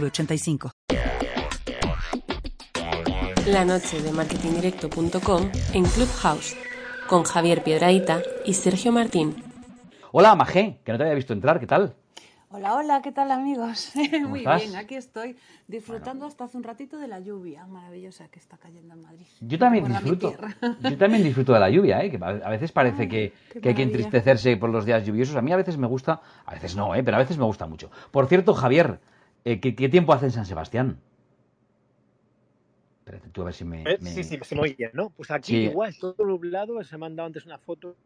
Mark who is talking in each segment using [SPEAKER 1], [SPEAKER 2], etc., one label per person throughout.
[SPEAKER 1] 906985.
[SPEAKER 2] La noche de marketingdirecto.com en Clubhouse con Javier Piedraíta y Sergio Martín.
[SPEAKER 3] Hola, Magé, que no te había visto entrar, ¿qué tal?
[SPEAKER 4] Hola, hola, ¿qué tal amigos? Muy
[SPEAKER 3] estás?
[SPEAKER 4] bien, aquí estoy disfrutando hasta hace un ratito de la lluvia maravillosa que está cayendo en Madrid.
[SPEAKER 3] Yo también disfruto. Yo también disfruto de la lluvia, ¿eh? que a veces parece que, que hay que entristecerse por los días lluviosos. A mí a veces me gusta, a veces no, ¿eh? pero a veces me gusta mucho. Por cierto, Javier, eh, ¿qué, qué tiempo hace en San Sebastián? Espérate, tú a ver si me...
[SPEAKER 5] Eh,
[SPEAKER 3] me-
[SPEAKER 5] Sí, sí, se me oye, ¿no? Pues aquí
[SPEAKER 3] Sí.
[SPEAKER 5] igual, todo nublado, se me han dado antes una foto.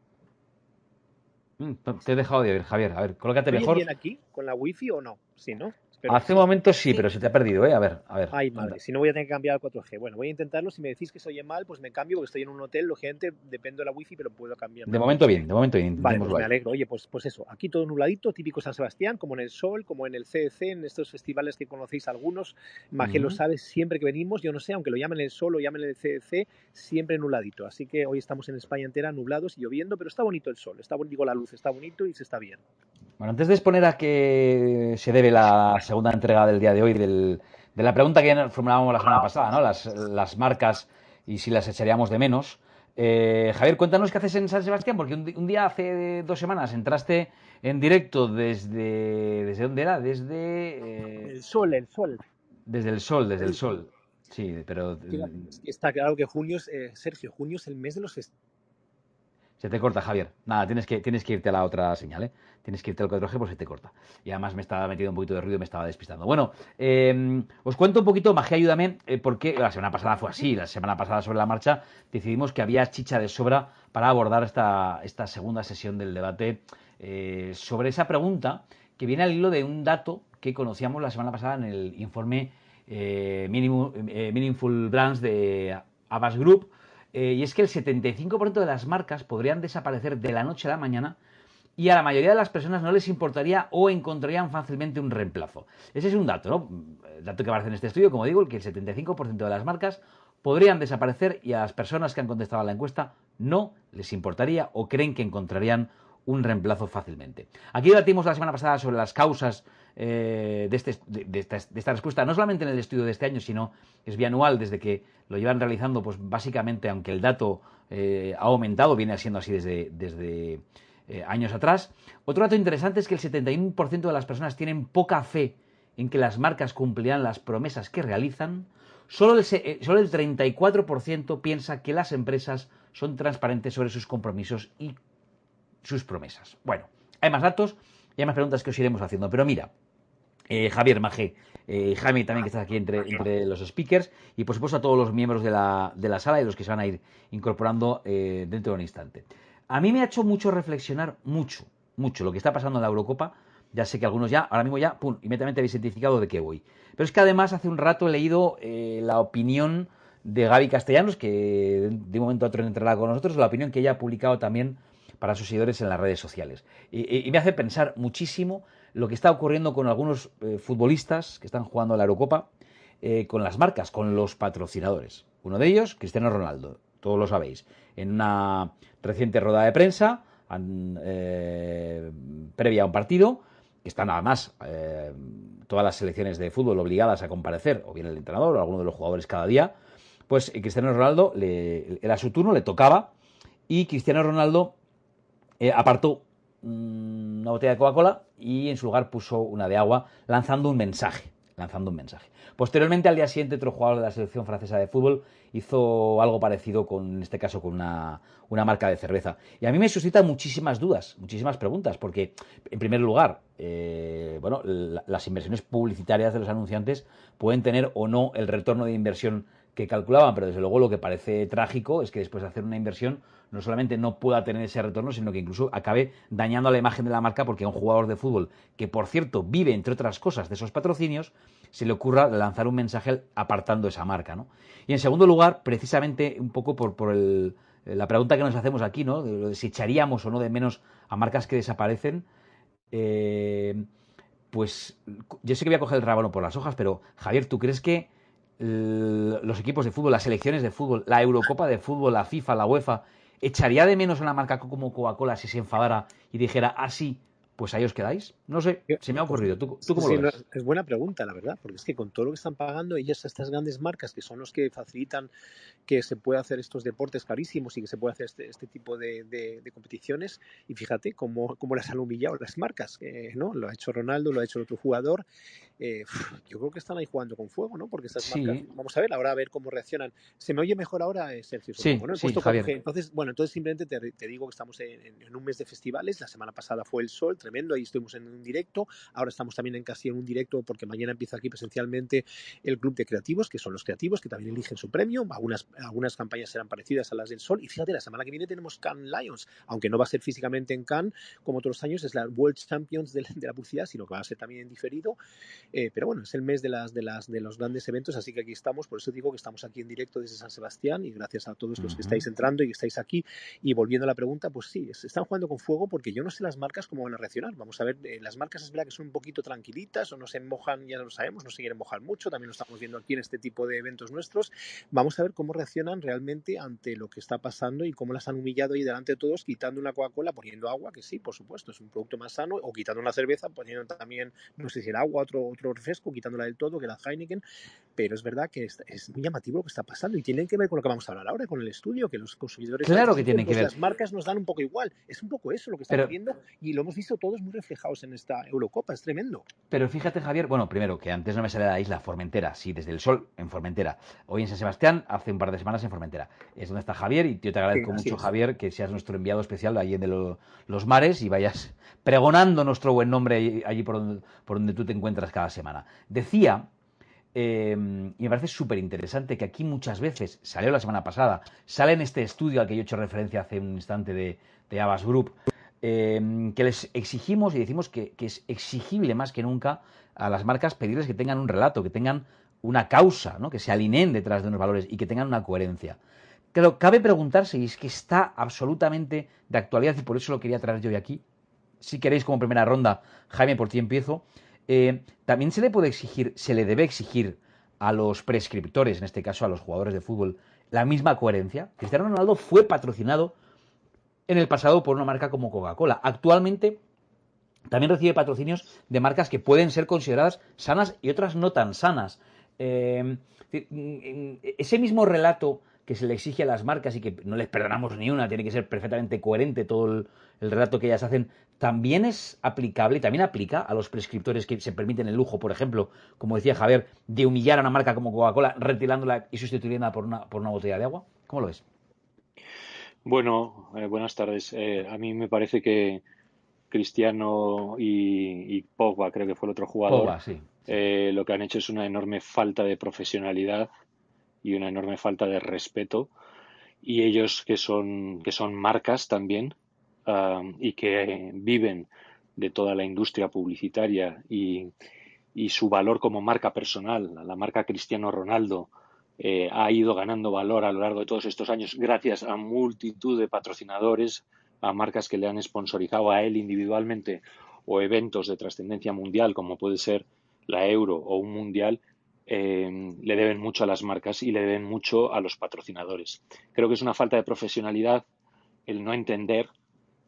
[SPEAKER 3] Mm, Te he dejado de oír, Javier. A ver, colócate
[SPEAKER 5] ¿Me oye
[SPEAKER 3] mejor.
[SPEAKER 5] bien aquí con la wifi o no? Sí, ¿no?
[SPEAKER 3] Hace un momento sí,
[SPEAKER 5] Sí.
[SPEAKER 3] pero se te ha perdido, ¿eh? A ver, a ver.
[SPEAKER 5] Ay,
[SPEAKER 3] anda.
[SPEAKER 5] madre, si no voy a tener que cambiar al 4G. Bueno, voy a intentarlo. Si me decís que se oye mal, pues me cambio porque estoy en un hotel. Lógicamente, dependo de la wifi, pero puedo cambiar.
[SPEAKER 3] De momento bien, de momento bien.
[SPEAKER 5] Vale, pues me alegro. Oye, pues, pues eso, aquí todo nubladito, típico San Sebastián, como en el Sol, como en el CDC, en estos festivales que conocéis algunos. Magé lo sabe siempre que venimos, yo no sé, aunque lo llamen el Sol o llamen el CDC, siempre nubladito. Así que hoy estamos en España entera nublados y lloviendo, pero está bonito el sol, está bonito la luz, está bonito y se está bien.
[SPEAKER 3] Bueno, antes de exponer a qué se debe la segunda entrega del día de hoy, del- de la pregunta que ya formulábamos la semana pasada, ¿no? Las, las marcas y si las echaríamos de menos. Eh, Javier, cuéntanos qué haces en San Sebastián, porque un, día hace dos semanas entraste en directo desde... ¿Desde dónde era? Desde... eh,
[SPEAKER 5] El sol, el sol.
[SPEAKER 3] desde el sol, desde el sol. Sí, pero
[SPEAKER 5] Está claro que junio es, eh, Sergio, junio es el mes de los festivales.
[SPEAKER 3] Se te corta, Javier. Nada, tienes que, tienes que irte a la otra señal, ¿eh? Tienes que irte al 4G porque se te corta. Y además me estaba metiendo un poquito de ruido y me estaba despistando. Bueno, eh, os cuento un poquito, Magia, ayúdame, eh, porque la semana pasada fue así. La semana pasada, sobre la marcha, decidimos que había chicha de sobra para abordar esta, esta segunda sesión del debate eh, sobre esa pregunta que viene al hilo de un dato que conocíamos la semana pasada en el informe eh, Meaningful Brands de Abbas Group, eh, y es que el 75% de las marcas podrían desaparecer de la noche a la mañana y a la mayoría de las personas no les importaría o encontrarían fácilmente un reemplazo. Ese es un dato, ¿no? Dato que aparece en este estudio, como digo, el que el 75% de las marcas podrían desaparecer y a las personas que han contestado a la encuesta no les importaría o creen que encontrarían un reemplazo fácilmente. Aquí debatimos la semana pasada sobre las causas eh, de, este- de- esta, respuesta, no solamente en el estudio de este año, sino es bianual desde que lo llevan realizando, pues básicamente, aunque el dato eh, ha aumentado, viene siendo así desde, eh, años atrás. Otro dato interesante es que el 71% de las personas tienen poca fe en que las marcas cumplirán las promesas que realizan. Solo el, solo el 34% piensa que las empresas son transparentes sobre sus compromisos y sus promesas. Bueno, hay más datos y hay más preguntas que os iremos haciendo, pero mira, eh, Javier Magé, eh, Jaime también que estás aquí entre, los speakers y por supuesto a todos los miembros de la, de la sala y los que se van a ir incorporando eh, dentro de un instante. A mí me ha hecho mucho reflexionar, mucho, mucho, lo que está pasando en la Eurocopa. Ya sé que algunos ya, ahora mismo ya, pum, inmediatamente habéis identificado de qué voy. Pero es que además hace un rato he leído eh, la opinión de Gaby Castellanos, que de un momento a otro entrará con nosotros, la opinión que ella ha publicado también para sus seguidores en las redes sociales. Y, me hace pensar muchísimo lo que está ocurriendo con algunos eh, futbolistas que están jugando la Eurocopa, eh, con las marcas, con los patrocinadores. Uno de ellos, Cristiano Ronaldo, todos lo sabéis. En una reciente rueda de prensa, eh, previa a un partido, que están además todas las selecciones de fútbol obligadas a comparecer, o bien el entrenador o alguno de los jugadores cada día, pues Cristiano Ronaldo le, era su turno, le tocaba, y Cristiano Ronaldo eh, apartó una botella de Coca-Cola y en su lugar puso una de agua, lanzando un mensaje. Lanzando un mensaje. Posteriormente, al día siguiente, otro jugador de la selección francesa de fútbol hizo algo parecido con, en este caso, con una, una marca de cerveza. Y a mí me suscita muchísimas dudas, muchísimas preguntas, porque, en primer lugar, eh, bueno, la- las inversiones publicitarias de los anunciantes pueden tener o no el retorno de inversión que calculaban, pero desde luego lo que parece trágico es que después de hacer una inversión no solamente no pueda tener ese retorno, sino que incluso acabe dañando la imagen de la marca porque a un jugador de fútbol, que por cierto vive entre otras cosas de esos patrocinios, se le ocurra lanzar un mensaje apartando esa marca. ¿no? Y en segundo lugar, precisamente un poco por, por el, la pregunta que nos hacemos aquí, ¿no? de si echaríamos o no de menos a marcas que desaparecen, eh, pues yo sé que voy a coger el rábano por las hojas, pero Javier, ¿tú crees que los equipos de fútbol, las selecciones de fútbol, la Eurocopa de fútbol, la FIFA, la UEFA, echaría de menos una marca como Coca-Cola si se enfadara y dijera, así, ah, pues ahí os quedáis. No sé, se me ha ocurrido. ¿Tú, cómo lo ves?
[SPEAKER 5] Es buena pregunta, la verdad, porque es que con todo lo que están pagando ellas, estas grandes marcas que son los que facilitan que se pueda hacer estos deportes carísimos y que se pueda hacer este, este tipo de, competiciones, y fíjate cómo, cómo, las han humillado las marcas, eh, ¿no? Lo ha hecho Ronaldo, lo ha hecho el otro jugador. Eh, yo creo que están ahí jugando con fuego, ¿no? Porque estas marcas, vamos a ver, ahora a ver cómo reaccionan. ¿Se me oye mejor ahora, eh, Sergio?
[SPEAKER 3] Sí,
[SPEAKER 5] ¿no?
[SPEAKER 3] sí
[SPEAKER 5] entonces, bueno, entonces simplemente te, te digo que estamos en, en, un mes de festivales. La semana pasada fue el Sol, tremendo. Ahí estuvimos en un directo. Ahora estamos también en casi en un directo porque mañana empieza aquí presencialmente el Club de Creativos, que son los creativos que también eligen su premio. Algunas, algunas campañas serán parecidas a las del Sol. Y fíjate, la semana que viene tenemos Cannes Lions, aunque no va a ser físicamente en Cannes como otros años, es la World Champions de, la publicidad, sino que va a ser también en diferido. Eh, pero bueno, es el mes de, las, de, las, de los grandes eventos, así que aquí estamos. Por eso digo que estamos aquí en directo desde San Sebastián y gracias a todos los que estáis entrando y que estáis aquí. Y volviendo a la pregunta, pues sí, están jugando con fuego porque yo no sé las marcas cómo van a reaccionar. Vamos a ver, eh, las marcas es verdad que son un poquito tranquilitas o no se mojan, ya lo sabemos, no se quieren mojar mucho, también lo estamos viendo aquí en este tipo de eventos nuestros. Vamos a ver cómo reaccionan realmente ante lo que está pasando y cómo las han humillado ahí delante de todos, quitando una Coca-Cola, poniendo agua, que sí, por supuesto, es un producto más sano, o quitando una cerveza, poniendo también, no sé si el agua, otro, otro refresco, quitándola del todo, que la Heineken, pero es verdad que es, muy llamativo lo que está pasando y tiene que ver con lo que vamos a hablar ahora, con el estudio, que los consumidores...
[SPEAKER 3] Claro que tiene que ver.
[SPEAKER 5] Las marcas nos dan un poco igual, es un poco eso lo que estamos viendo y lo hemos visto todos muy reflejados en esta Eurocopa, es tremendo.
[SPEAKER 3] Pero fíjate, Javier, bueno, primero, que antes no me sale de la isla, Formentera, sí, desde el sol, en Formentera. Hoy en San Sebastián, hace un par de semanas en Formentera. Es donde está Javier y yo te agradezco mucho, Javier, que seas nuestro enviado especial allí de los mares y vayas pregonando nuestro buen nombre allí, por, donde, tú te encuentras cada semana. Decía em, y me parece súper interesante que aquí muchas veces, salió la semana pasada, sale en este estudio al que yo he hecho referencia hace un instante de, de Abbas Group, Em, que les exigimos y decimos que, es exigible más que nunca a las marcas pedirles que tengan un relato, que tengan una causa, ¿no? que se alineen detrás de unos valores y que tengan una coherencia. Pero cabe preguntarse, y es que está absolutamente de actualidad, y por eso lo quería traer yo hoy aquí. Si queréis, como primera ronda, Jaime, por ti empiezo. Eh, también se le puede exigir, se le debe exigir a los prescriptores, en este caso a los jugadores de fútbol, la misma coherencia. Cristiano Ronaldo fue patrocinado en el pasado por una marca como Coca-Cola. Actualmente también recibe patrocinios de marcas que pueden ser consideradas sanas y otras no tan sanas. Eh, ese mismo relato que se le exige a las marcas y que no les perdonamos ni una, tiene que ser perfectamente coherente todo el, relato que ellas hacen, también es aplicable y también aplica a los prescriptores que se permiten el lujo, por ejemplo, como decía Javier, de humillar a una marca como Coca-Cola retirándola y sustituyéndola por una, por una botella de agua. ¿Cómo lo ves?
[SPEAKER 6] Bueno, eh, buenas tardes. Eh, a mí me parece que Cristiano y, Pogba, creo que fue el otro jugador, eh, lo que han hecho es una enorme falta de profesionalidad y una enorme falta de respeto. Y ellos que son, que son marcas también ah, y que viven de toda la industria publicitaria y, y su valor como marca personal, la marca Cristiano Ronaldo, eh, ha ido ganando valor a lo largo de todos estos años gracias a multitud de patrocinadores, a marcas que le han sponsorizado a él individualmente o eventos de trascendencia mundial como puede ser la Euro o un Mundial, eh, le deben mucho a las marcas y le deben mucho a los patrocinadores. Creo que es una falta de profesionalidad el no entender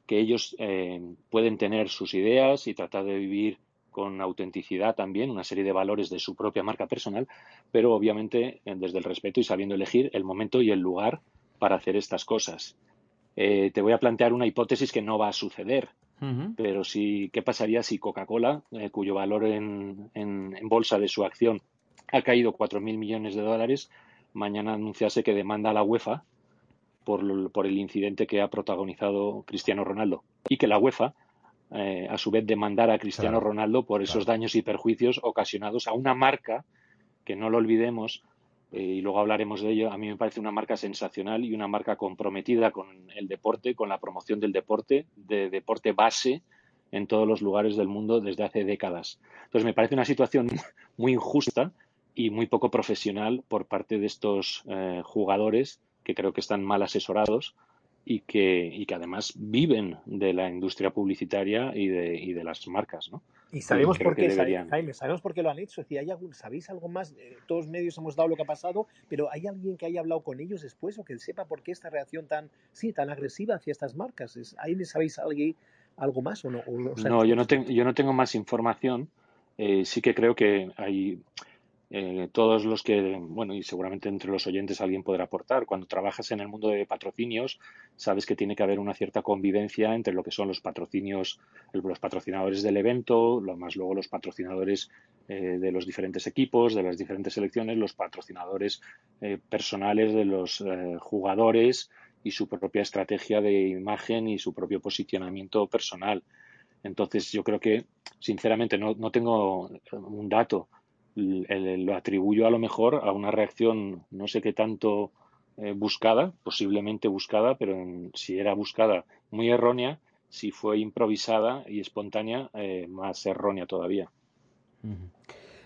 [SPEAKER 6] que ellos eh, pueden tener sus ideas y tratar de vivir con autenticidad también, una serie de valores de su propia marca personal, pero obviamente eh, desde el respeto y sabiendo elegir el momento y el lugar para hacer estas cosas. Eh, te voy a plantear una hipótesis que no va a suceder, pero sí, ¿qué pasaría si Coca-Cola, eh, cuyo valor en, en, bolsa de su acción ha caído 4.000 millones de dólares, mañana anunciase que demanda a la UEFA por, por el incidente que ha protagonizado Cristiano Ronaldo y que la UEFA eh, a su vez demandar a Cristiano Ronaldo por esos daños y perjuicios ocasionados a una marca que no lo olvidemos eh, y luego hablaremos de ello, a mí me parece una marca sensacional y una marca comprometida con el deporte, con la promoción del deporte, de deporte base en todos los lugares del mundo desde hace décadas. Entonces me parece una situación muy injusta y muy poco profesional por parte de estos eh, jugadores que creo que están mal asesorados y que, y que además viven de la industria publicitaria y de, y de las marcas, ¿no?
[SPEAKER 5] Y sabemos por qué, Jaime, sabemos por qué lo han hecho. Si hay algún, ¿Sabéis algo más? Eh, todos los medios hemos dado lo que ha pasado, pero ¿hay alguien que haya hablado con ellos después o que sepa por qué esta reacción tan, sí, tan agresiva hacia estas marcas? ¿Ahí sabéis alguien, algo más o no?
[SPEAKER 6] no, yo no, tengo, yo no tengo más información. Eh, sí que creo que hay eh, todos los que, bueno, y seguramente entre los oyentes alguien podrá aportar, cuando trabajas en el mundo de patrocinios, sabes que tiene que haber una cierta convivencia entre lo que son los patrocinios, los patrocinadores del evento, lo más luego los patrocinadores eh, de los diferentes equipos, de las diferentes selecciones, los patrocinadores eh, personales de los jugadores y su propia estrategia de imagen y su propio posicionamiento personal. Entonces, yo creo que, sinceramente, no, no tengo un dato lo atribuyo a lo mejor a una reacción no sé qué tanto eh, buscada, posiblemente buscada, pero si era buscada muy errónea, si fue improvisada y espontánea, eh, más errónea todavía.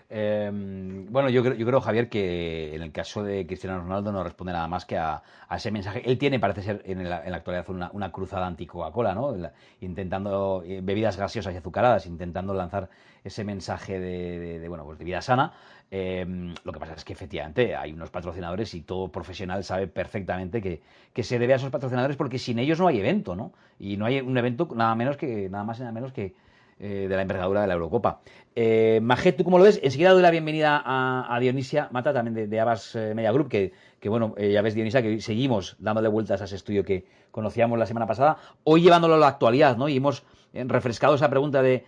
[SPEAKER 3] Em, bueno, yo creo, yo creo, Javier, que en el caso de Cristiano Ronaldo no responde nada más que a, ese mensaje. Él tiene, parece ser, en la, actualidad una, una cruzada anti-Coca-Cola, ¿no? intentando eh, bebidas gaseosas y azucaradas, intentando lanzar ese mensaje de, bueno, pues de vida sana. Em, lo que pasa es que efectivamente hay unos patrocinadores y todo profesional sabe perfectamente que, que, se debe a esos patrocinadores porque sin ellos no hay evento, ¿no? Y no hay un evento nada menos que nada más y nada menos que eh, de la envergadura de la Eurocopa. Eh, Majet, ¿tú cómo lo ves? Enseguida doy la bienvenida a, Dionisia Mata, también de, de Abas eh, Media Group, que, bueno, eh, ya ves, Dionisia, que seguimos dándole vueltas a ese estudio que conocíamos la semana pasada, hoy llevándolo a la actualidad, ¿no? Y hemos refrescado esa pregunta de,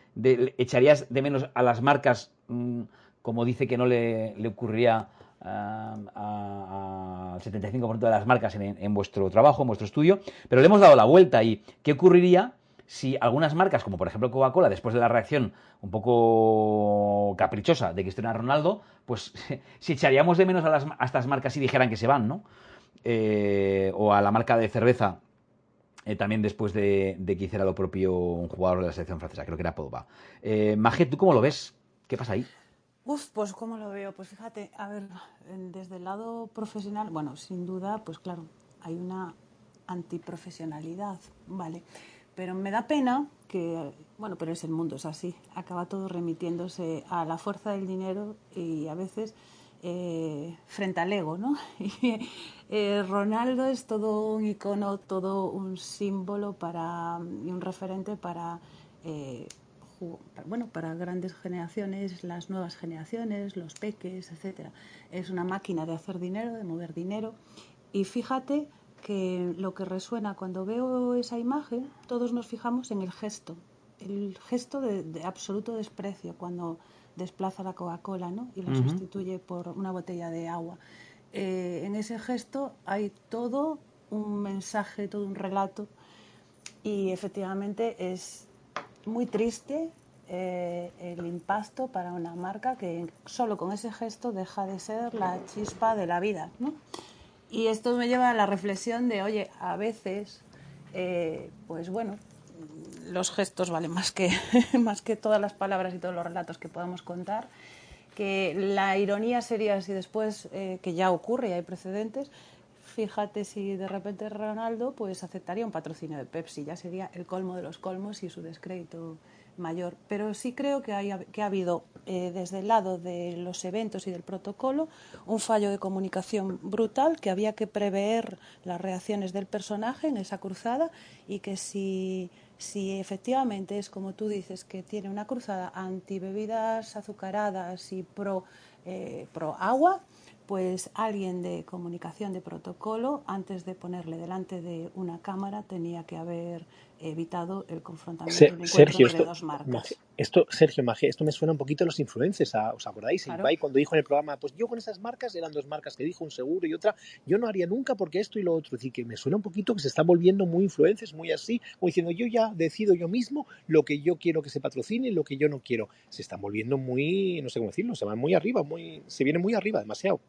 [SPEAKER 3] ¿echarías de menos a las marcas, mm, como dice que no le, ocurriría al 75% de las marcas en, en, vuestro trabajo, en vuestro estudio, pero le hemos dado la vuelta y ¿qué ocurriría si algunas marcas, como por ejemplo Coca-Cola, después de la reacción un poco caprichosa de Cristiano Ronaldo, pues si echaríamos de menos a, las, estas marcas si dijeran que se van, ¿no? Eh, o a la marca de cerveza, eh, también después de, que hiciera lo propio un jugador de la selección francesa, creo que era Pogba. Eh, ¿tú cómo lo ves? ¿Qué pasa ahí?
[SPEAKER 4] Uf, pues cómo lo veo. Pues fíjate, a ver, desde el lado profesional, bueno, sin duda, pues claro, hay una antiprofesionalidad, ¿vale? Pero me da pena que, bueno, pero es el mundo, es así, acaba todo remitiéndose a la fuerza del dinero y a veces eh, frente al ego, ¿no? Eh, Ronaldo es todo un icono, todo un símbolo para, y un referente para, eh, bueno, para grandes generaciones, las nuevas generaciones, los peques, etc. Es una máquina de hacer dinero, de mover dinero. Y fíjate que lo que resuena cuando veo esa imagen, todos nos fijamos en el gesto, el gesto de, absoluto desprecio cuando desplaza la Coca-Cola ¿no? y lo sustituye por una botella de agua. Eh, en ese gesto hay todo un mensaje, todo un relato y efectivamente es muy triste eh, el impacto para una marca que solo con ese gesto deja de ser la chispa de la vida. ¿no? Y esto me lleva a la reflexión de, oye, a veces, eh, pues bueno, los gestos valen más que, más que todas las palabras y todos los relatos que podamos contar. Que la ironía sería si después, eh, que ya ocurre y hay precedentes, fíjate si de repente Ronaldo pues aceptaría un patrocinio de Pepsi, ya sería el colmo de los colmos y su descrédito mayor. Pero sí creo que, hay, que ha habido eh, desde el lado de los eventos y del protocolo un fallo de comunicación brutal, que había que prever las reacciones del personaje en esa cruzada y que si, si efectivamente es como tú dices, que tiene una cruzada anti bebidas azucaradas y pro, eh, pro agua, pues alguien de comunicación de protocolo, antes de ponerle delante de una cámara, tenía que haber evitado el confrontamiento
[SPEAKER 5] Sergio, esto, dos marcas. Esto, Sergio, esto me suena un poquito a los influencers, ¿os acordáis? Claro. cuando dijo en el programa, pues yo con esas marcas, eran dos marcas que dijo, un seguro y otra, yo no haría nunca porque esto y lo otro. Es decir, que me suena un poquito que se están volviendo muy influencers, muy así, como diciendo, yo ya decido yo mismo lo que yo quiero que se patrocine y lo que yo no quiero. Se están volviendo muy, no sé cómo decirlo, se van muy arriba, muy, se viene muy arriba, demasiado.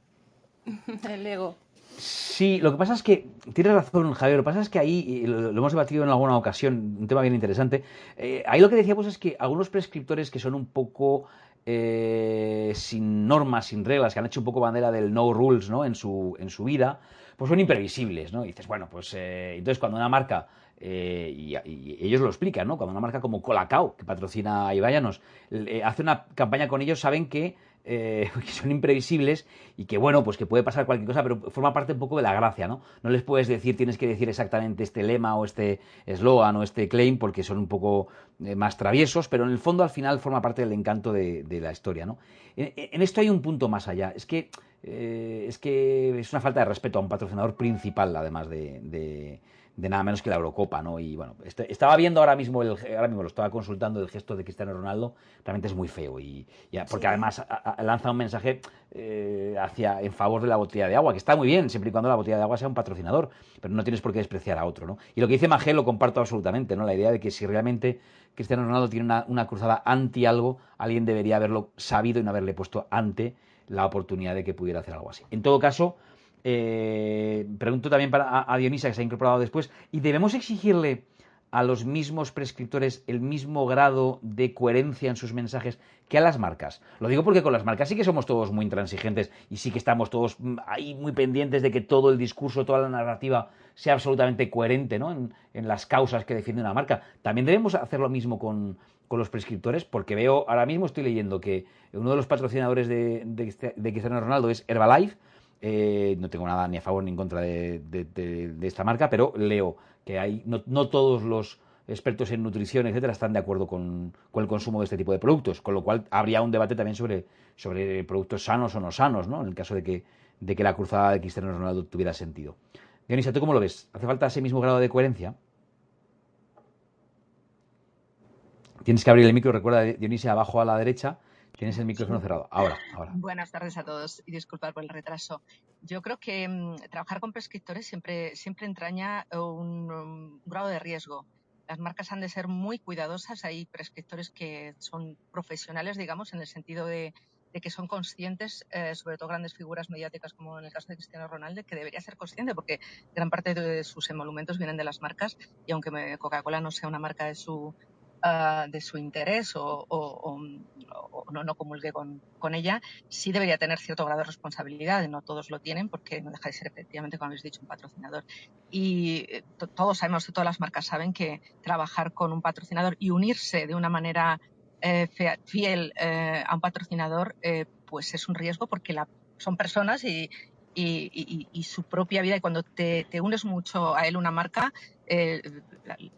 [SPEAKER 4] El ego.
[SPEAKER 3] Sí, lo que pasa es que, tienes razón, Javier, lo que pasa es que ahí, lo, hemos debatido en alguna ocasión, un tema bien interesante, eh, ahí lo que decíamos es que algunos prescriptores que son un poco eh, sin normas, sin reglas, que han hecho un poco bandera del no rules ¿no? en, su, en su vida, pues son imprevisibles, ¿no? Y dices, bueno, pues eh, entonces cuando una marca y, ellos lo explican, ¿no? Cuando una marca como Colacao, que patrocina a hace una campaña con ellos, saben que eh, que son imprevisibles y que, bueno, pues que puede pasar cualquier cosa, pero forma parte un poco de la gracia, ¿no? No les puedes decir, tienes que decir exactamente este lema o este eslogan o este claim porque son un poco eh, más traviesos, pero en el fondo al final forma parte del encanto de, la historia, ¿no? En, esto hay un punto más allá, es que, eh, es que es una falta de respeto a un patrocinador principal, además de de nada menos que la Eurocopa, ¿no? Y bueno, este, estaba viendo ahora mismo, el, ahora mismo lo estaba consultando, el gesto de Cristiano Ronaldo, realmente es muy feo, y, porque además lanza un mensaje eh, hacia, en favor de la botella de agua, que está muy bien, siempre y cuando la botella de agua sea un patrocinador, pero no tienes por qué despreciar a otro, ¿no? Y lo que dice Magel lo comparto absolutamente, ¿no? La idea de que si realmente Cristiano Ronaldo tiene una, una cruzada anti algo, alguien debería haberlo sabido y no haberle puesto ante la oportunidad de que pudiera hacer algo así. En todo caso, eh, pregunto también para, a, Dionisa, que se ha incorporado después, ¿y debemos exigirle a los mismos prescriptores el mismo grado de coherencia en sus mensajes que a las marcas? Lo digo porque con las marcas sí que somos todos muy intransigentes y sí que estamos todos mm, ahí muy pendientes de que todo el discurso, toda la narrativa sea absolutamente coherente ¿no? en, las causas que defiende una marca. También debemos hacer lo mismo con, los prescriptores, porque veo, ahora mismo estoy leyendo que uno de los patrocinadores de, de, de Cristiano Ronaldo es Herbalife, eh, no tengo nada ni a favor ni en contra de, esta marca, pero leo que hay no, todos los expertos en nutrición, etcétera, están de acuerdo con, el consumo de este tipo de productos, con lo cual habría un debate también sobre, sobre productos sanos o no sanos, ¿no? En el caso de que, de que la cruzada de Cristiano Ronaldo tuviera sentido. Dionisa, ¿tú cómo lo ves? ¿Hace falta ese mismo grado de coherencia? Tienes que abrir el micro, recuerda, Dionisia, abajo a la derecha Tienes el micrófono cerrado. Ahora, ahora.
[SPEAKER 7] Buenas tardes a todos y disculpad por el retraso. Yo creo que mm, trabajar con prescriptores siempre, siempre entraña un, grado de riesgo. Las marcas han de ser muy cuidadosas. Hay prescriptores que son profesionales, digamos, en el sentido de, que son conscientes, eh, sobre todo grandes figuras mediáticas como en el caso de Cristiano Ronaldo, que debería ser consciente porque gran parte de sus emolumentos vienen de las marcas y aunque Coca-Cola no sea una marca de su, Ah, de su interés o, no, no, comulgue con, ella, sí debería tener cierto grado de responsabilidad. No todos lo tienen porque no deja de ser efectivamente, como habéis dicho, un patrocinador. Y eh, todos sabemos, todas las marcas saben que trabajar con un patrocinador y unirse de una manera eh, fiel eh, a un patrocinador, pues es un riesgo porque la, son personas y, y, su propia vida y cuando te, unes mucho a él una marca, eh,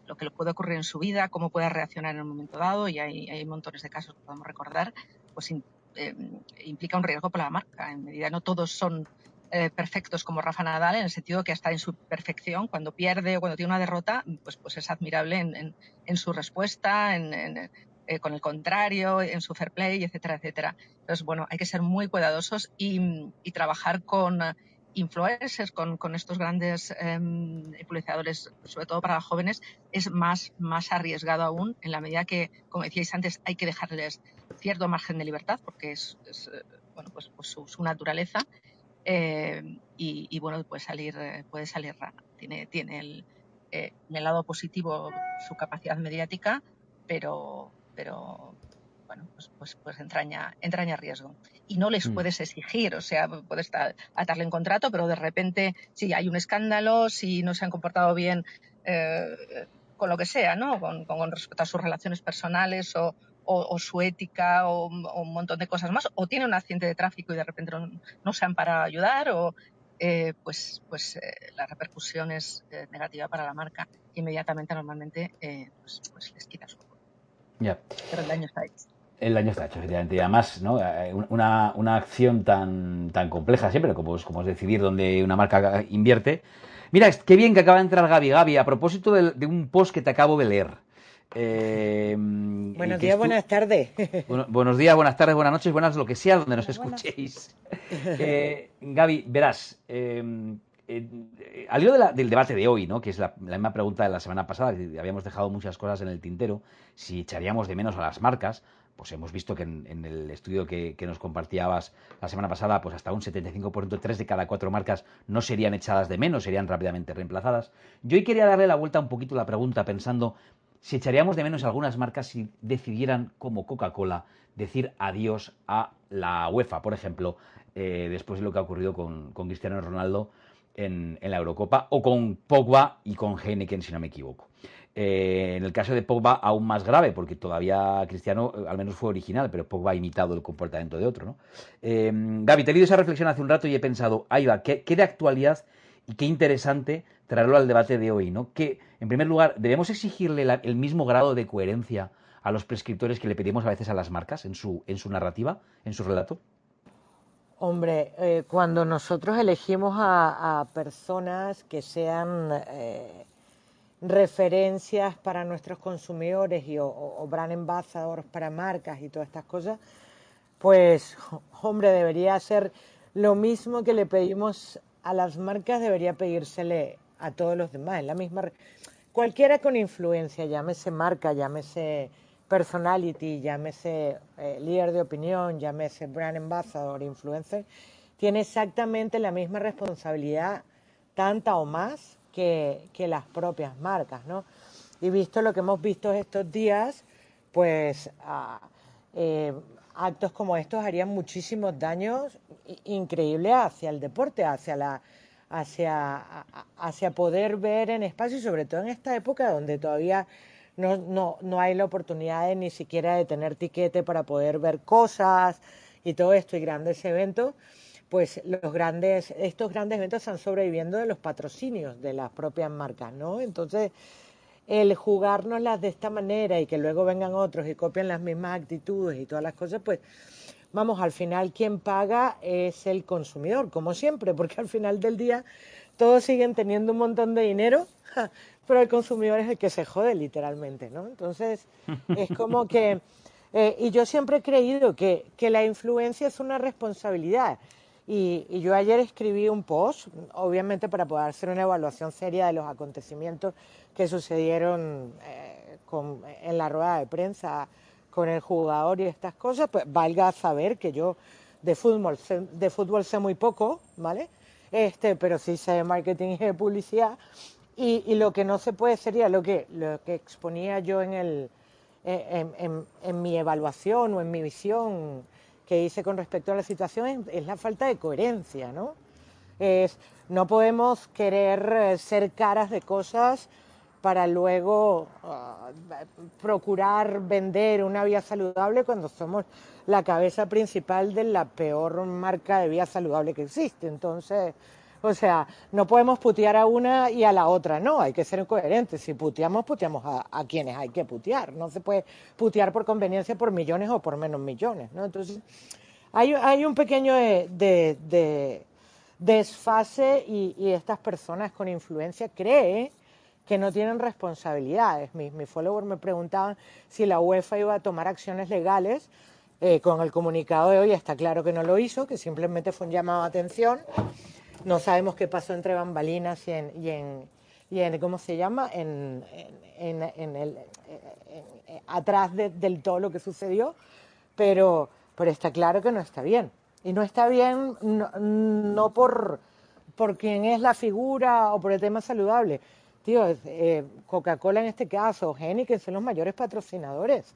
[SPEAKER 7] lo que le puede ocurrir en su vida, cómo puede reaccionar en un momento dado y hay, hay montones de casos que podemos recordar, pues eh, implica un riesgo para la marca. En medida no todos son eh, perfectos como Rafa Nadal en el sentido que hasta en su perfección, cuando pierde o cuando tiene una derrota, pues, pues es admirable en, en, su respuesta, en, eh, con el contrario, en su fair play, etcétera, etcétera. Entonces, bueno, hay que ser muy cuidadosos y, trabajar con influencers, con, con estos grandes eh, influenciadores, sobre todo para jóvenes, es más, más arriesgado aún, en la medida que, como decíais antes, hay que dejarles cierto margen de libertad, porque es, eh, bueno, pues, pues su, naturaleza. Eh, y, bueno, puede salir, puede salir rana. Tiene, tiene el, en el lado positivo su capacidad mediática, pero, pero bueno, pues, pues, pues, entraña, entraña riesgo. Y no les mm. puedes exigir, o sea, puedes atarle en contrato, pero de repente, si hay un escándalo, si no se han comportado bien eh, con lo que sea, ¿no? Con, respecto a sus relaciones personales o, su ética o, un montón de cosas más, o tiene un accidente de tráfico y de repente no, se han para ayudar, o eh, pues, pues eh, la repercusión es negativa para la marca. Inmediatamente, normalmente, pues, pues les quita su pero el daño está hecho.
[SPEAKER 3] El daño está hecho, efectivamente. Y además, ¿no? Eh, una, una acción tan, tan compleja siempre como es, como es decidir dónde una marca invierte. Mira, qué bien que acaba de entrar Gaby. Gaby, a propósito de, un post que te acabo de leer.
[SPEAKER 8] Eh, buenos días, buenas tardes.
[SPEAKER 3] buenos días, buenas tardes, buenas noches, buenas lo que sea donde nos escuchéis. Eh, Gaby, verás, eh, al hilo del debate de hoy, ¿no? que es la, misma pregunta de la semana pasada, que habíamos dejado muchas cosas en el tintero, si echaríamos de menos a las marcas, pues hemos visto que en, el estudio que, nos compartías la semana pasada, pues hasta un 75%, tres de cada cuatro marcas no serían echadas de menos, serían rápidamente reemplazadas. Yo hoy quería darle la vuelta un poquito a la pregunta pensando si echaríamos de menos algunas marcas si decidieran, como Coca-Cola, decir adiós a la UEFA, por ejemplo, eh, después de lo que ha ocurrido con, Cristiano Ronaldo en, la Eurocopa, o con Pogba y con Heineken, si no me equivoco. Eh, en el caso de Pogba, aún más grave, porque todavía Cristiano eh, al menos fue original, pero Pogba ha imitado el comportamiento de otro. ¿no? Eh, Gaby, te he leído esa reflexión hace un rato y he pensado, ahí va, ¿qué, de actualidad y qué interesante traerlo al debate de hoy? ¿no? Que, en primer lugar, ¿debemos exigirle el mismo grado de coherencia a los prescriptores que le pedimos a veces a las marcas en su, en su narrativa, en su relato?
[SPEAKER 8] Hombre, cuando nosotros elegimos a, personas que sean referencias para nuestros consumidores y, o, brand ambassadors para marcas y todas estas cosas, pues, hombre, debería ser lo mismo que le pedimos a las marcas, debería pedírsele a todos los demás. La misma, cualquiera con influencia, llámese marca, llámese personality, llámese eh, líder de opinión, llámese brand ambassador, influencer, tiene exactamente la misma responsabilidad, tanta o más, que, las propias marcas, ¿no? Y visto lo que hemos visto estos días, pues ah, eh, actos como estos harían muchísimos daños increíbles hacia el deporte, hacia la hacia, hacia poder ver en espacio sobre todo en esta época donde todavía no, no, no hay la oportunidad de, ni siquiera de tener tiquete para poder ver cosas y todo esto y grandes eventos pues los grandes, estos grandes eventos están sobreviviendo de los patrocinios de las propias marcas, ¿no? Entonces, el jugárnoslas de esta manera y que luego vengan otros y copien las mismas actitudes y todas las cosas, pues vamos, al final quien paga es el consumidor, como siempre, porque al final del día todos siguen teniendo un montón de dinero, pero el consumidor es el que se jode literalmente, ¿no? Entonces, es como que, eh, y yo siempre he creído que, que la influencia es una responsabilidad y, yo ayer escribí un post, obviamente para poder hacer una evaluación seria de los acontecimientos que sucedieron eh, en la rueda de prensa con el jugador y estas cosas, pues valga saber que yo de fútbol, sé, de fútbol sé muy poco, ¿vale? Este, pero sí sé de marketing y de publicidad. Y, lo que no se puede sería lo que, lo que exponía yo en, el, en mi evaluación o en mi visión que hice con respecto a la situación es, la falta de coherencia, ¿no? Es, no podemos querer eh, ser caras de cosas para luego ah, procurar vender una vía saludable cuando somos la cabeza principal de la peor marca de vía saludable que existe. Entonces, o sea, no podemos putear a una y a la otra, no, hay que ser coherentes. Si puteamos, puteamos a, quienes hay que putear. No se puede putear por conveniencia por millones o por menos millones, ¿no? Entonces, hay, hay un pequeño de, desfase y, estas personas con influencia creen que no tienen responsabilidades. Mis, mis followers me preguntaban si la UEFA iba a tomar acciones legales. Eh, con el comunicado de hoy está claro que no lo hizo, que simplemente fue un llamado de atención no sabemos qué pasó entre bambalinas y en, y en, y en ¿cómo se llama? En, en, el, atrás de, del todo lo que sucedió, pero, pero está claro que no está bien. Y no está bien no, por, por quién es la figura o por el tema saludable. Tío, eh, Coca-Cola en este caso, que son los mayores patrocinadores.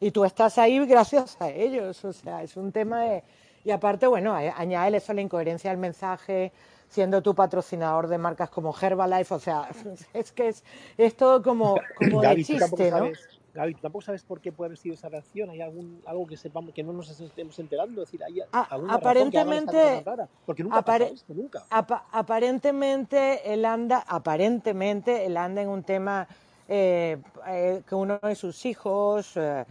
[SPEAKER 8] Y tú estás ahí gracias a ellos. O sea, es un tema de, y aparte, bueno, añade eso la incoherencia del mensaje, siendo tu patrocinador de marcas como Herbalife, o sea, es que es, todo como, como de chiste, ¿no?
[SPEAKER 5] Gaby, ¿tú tampoco sabes por qué puede haber sido esa reacción? ¿Hay algún, algo que sepamos que no nos estemos enterando? Es decir, ¿hay alguna
[SPEAKER 8] aparentemente,
[SPEAKER 5] razón Porque nunca ha esto, nunca.
[SPEAKER 8] aparentemente, él anda, aparentemente, él anda en un tema eh, eh, que uno de sus hijos... Eh,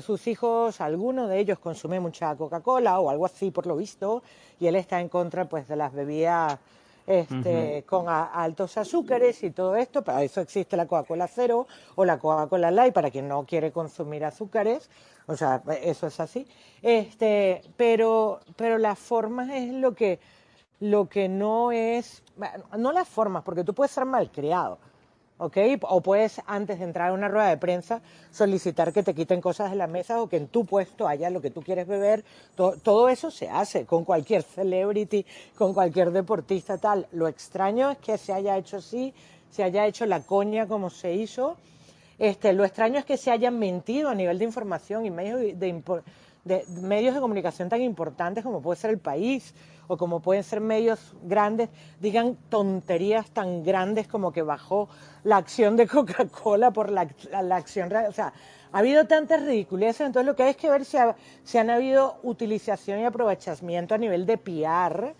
[SPEAKER 8] sus hijos, alguno de ellos consume mucha Coca-Cola o algo así por lo visto, y él está en contra pues de las bebidas este, con altos azúcares y todo esto, para eso existe la Coca-Cola cero o la Coca-Cola light para quien no quiere consumir azúcares, o sea, eso es así. Este, pero, pero las formas es lo que, lo que no es, no las formas, porque tú puedes ser mal creado, ¿ok? O puedes, antes de entrar a una rueda de prensa, solicitar que te quiten cosas de la mesa o que en tu puesto haya lo que tú quieres beber. todo eso se hace con cualquier celebrity, con cualquier deportista, tal. Lo extraño es que se haya hecho así, se haya hecho la coña como se hizo. Este, lo extraño es que se hayan mentido a nivel de información y medios de, de medios de comunicación tan importantes como puede ser el país o como pueden ser medios grandes, digan tonterías tan grandes como que bajó la acción de Coca-Cola por la, acción real. O sea, ha habido tantas ridiculeces, entonces lo que hay es que ver si, si han habido utilización y aprovechamiento a nivel de PR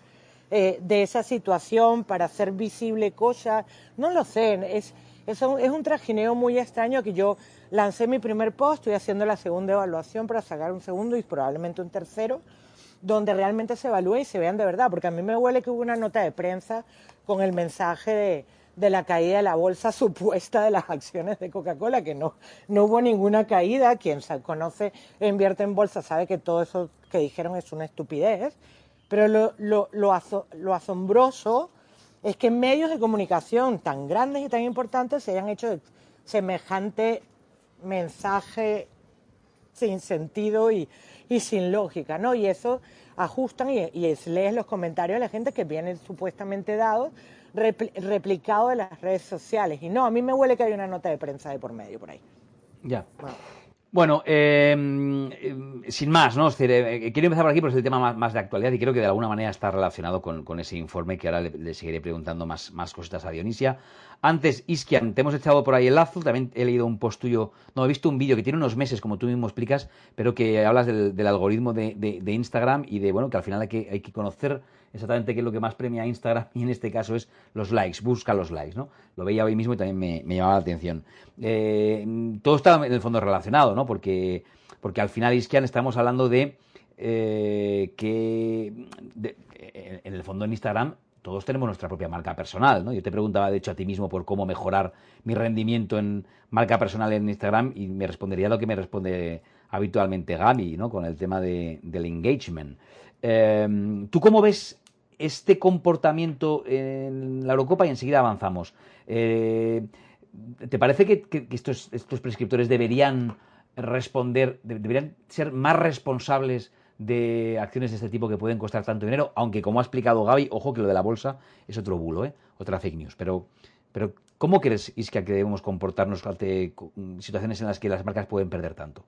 [SPEAKER 8] eh, de esa situación para hacer visible cosas. No lo sé, es, es, un, es un trajineo muy extraño que yo lancé mi primer post, estoy haciendo la segunda evaluación para sacar un segundo y probablemente un tercero donde realmente se evalúe y se vean de verdad, porque a mí me huele que hubo una nota de prensa con el mensaje de, la caída de la bolsa supuesta de las acciones de Coca-Cola, que no, no hubo ninguna caída, quien se conoce e invierte en bolsa sabe que todo eso que dijeron es una estupidez, pero lo, lo, lo, asombroso es que medios de comunicación tan grandes y tan importantes se hayan hecho semejante mensaje sin sentido y, y sin lógica, ¿no? Y eso ajustan y, y lees los comentarios de la gente que vienen supuestamente dados, replicados de las redes sociales. Y no, a mí me huele que hay una nota de prensa de por medio por ahí.
[SPEAKER 3] Ya. Bueno. Em, em, sin más, ¿no? Eh, quiero empezar por aquí porque es el tema más, de actualidad y creo que de alguna manera está relacionado con, ese informe que ahora le, seguiré preguntando más, más cositas a Dionisia. Antes, Iskian, te hemos echado por ahí el lazo, también he leído un post tuyo, no, he visto un vídeo que tiene unos meses, como tú mismo explicas, pero que hablas del, algoritmo de, Instagram y de, bueno, que al final hay que conocer exactamente qué es lo que más premia Instagram y en este caso es los likes, busca los likes, ¿no? Lo veía hoy mismo y también me, llamaba la atención. Eh, todo está en el fondo relacionado, ¿no? Porque, porque al final, Iskian, estamos hablando de eh, que en el fondo en Instagram todos tenemos nuestra propia marca personal, ¿no? Yo te preguntaba, de hecho, a ti mismo por cómo mejorar mi rendimiento en marca personal en Instagram y me respondería lo que me responde habitualmente Gaby, ¿no? Con el tema de, del engagement. Em, ¿Tú cómo ves este comportamiento en la Eurocopa y enseguida avanzamos? Eh, ¿Te parece que, estos, prescriptores deberían responder, deberían ser más responsables de acciones de este tipo que pueden costar tanto dinero, aunque como ha explicado Gaby, ojo que lo de la bolsa es otro bulo, ¿eh? otra fake news. Pero, pero ¿cómo crees, que debemos comportarnos ante situaciones en las que las marcas pueden perder tanto?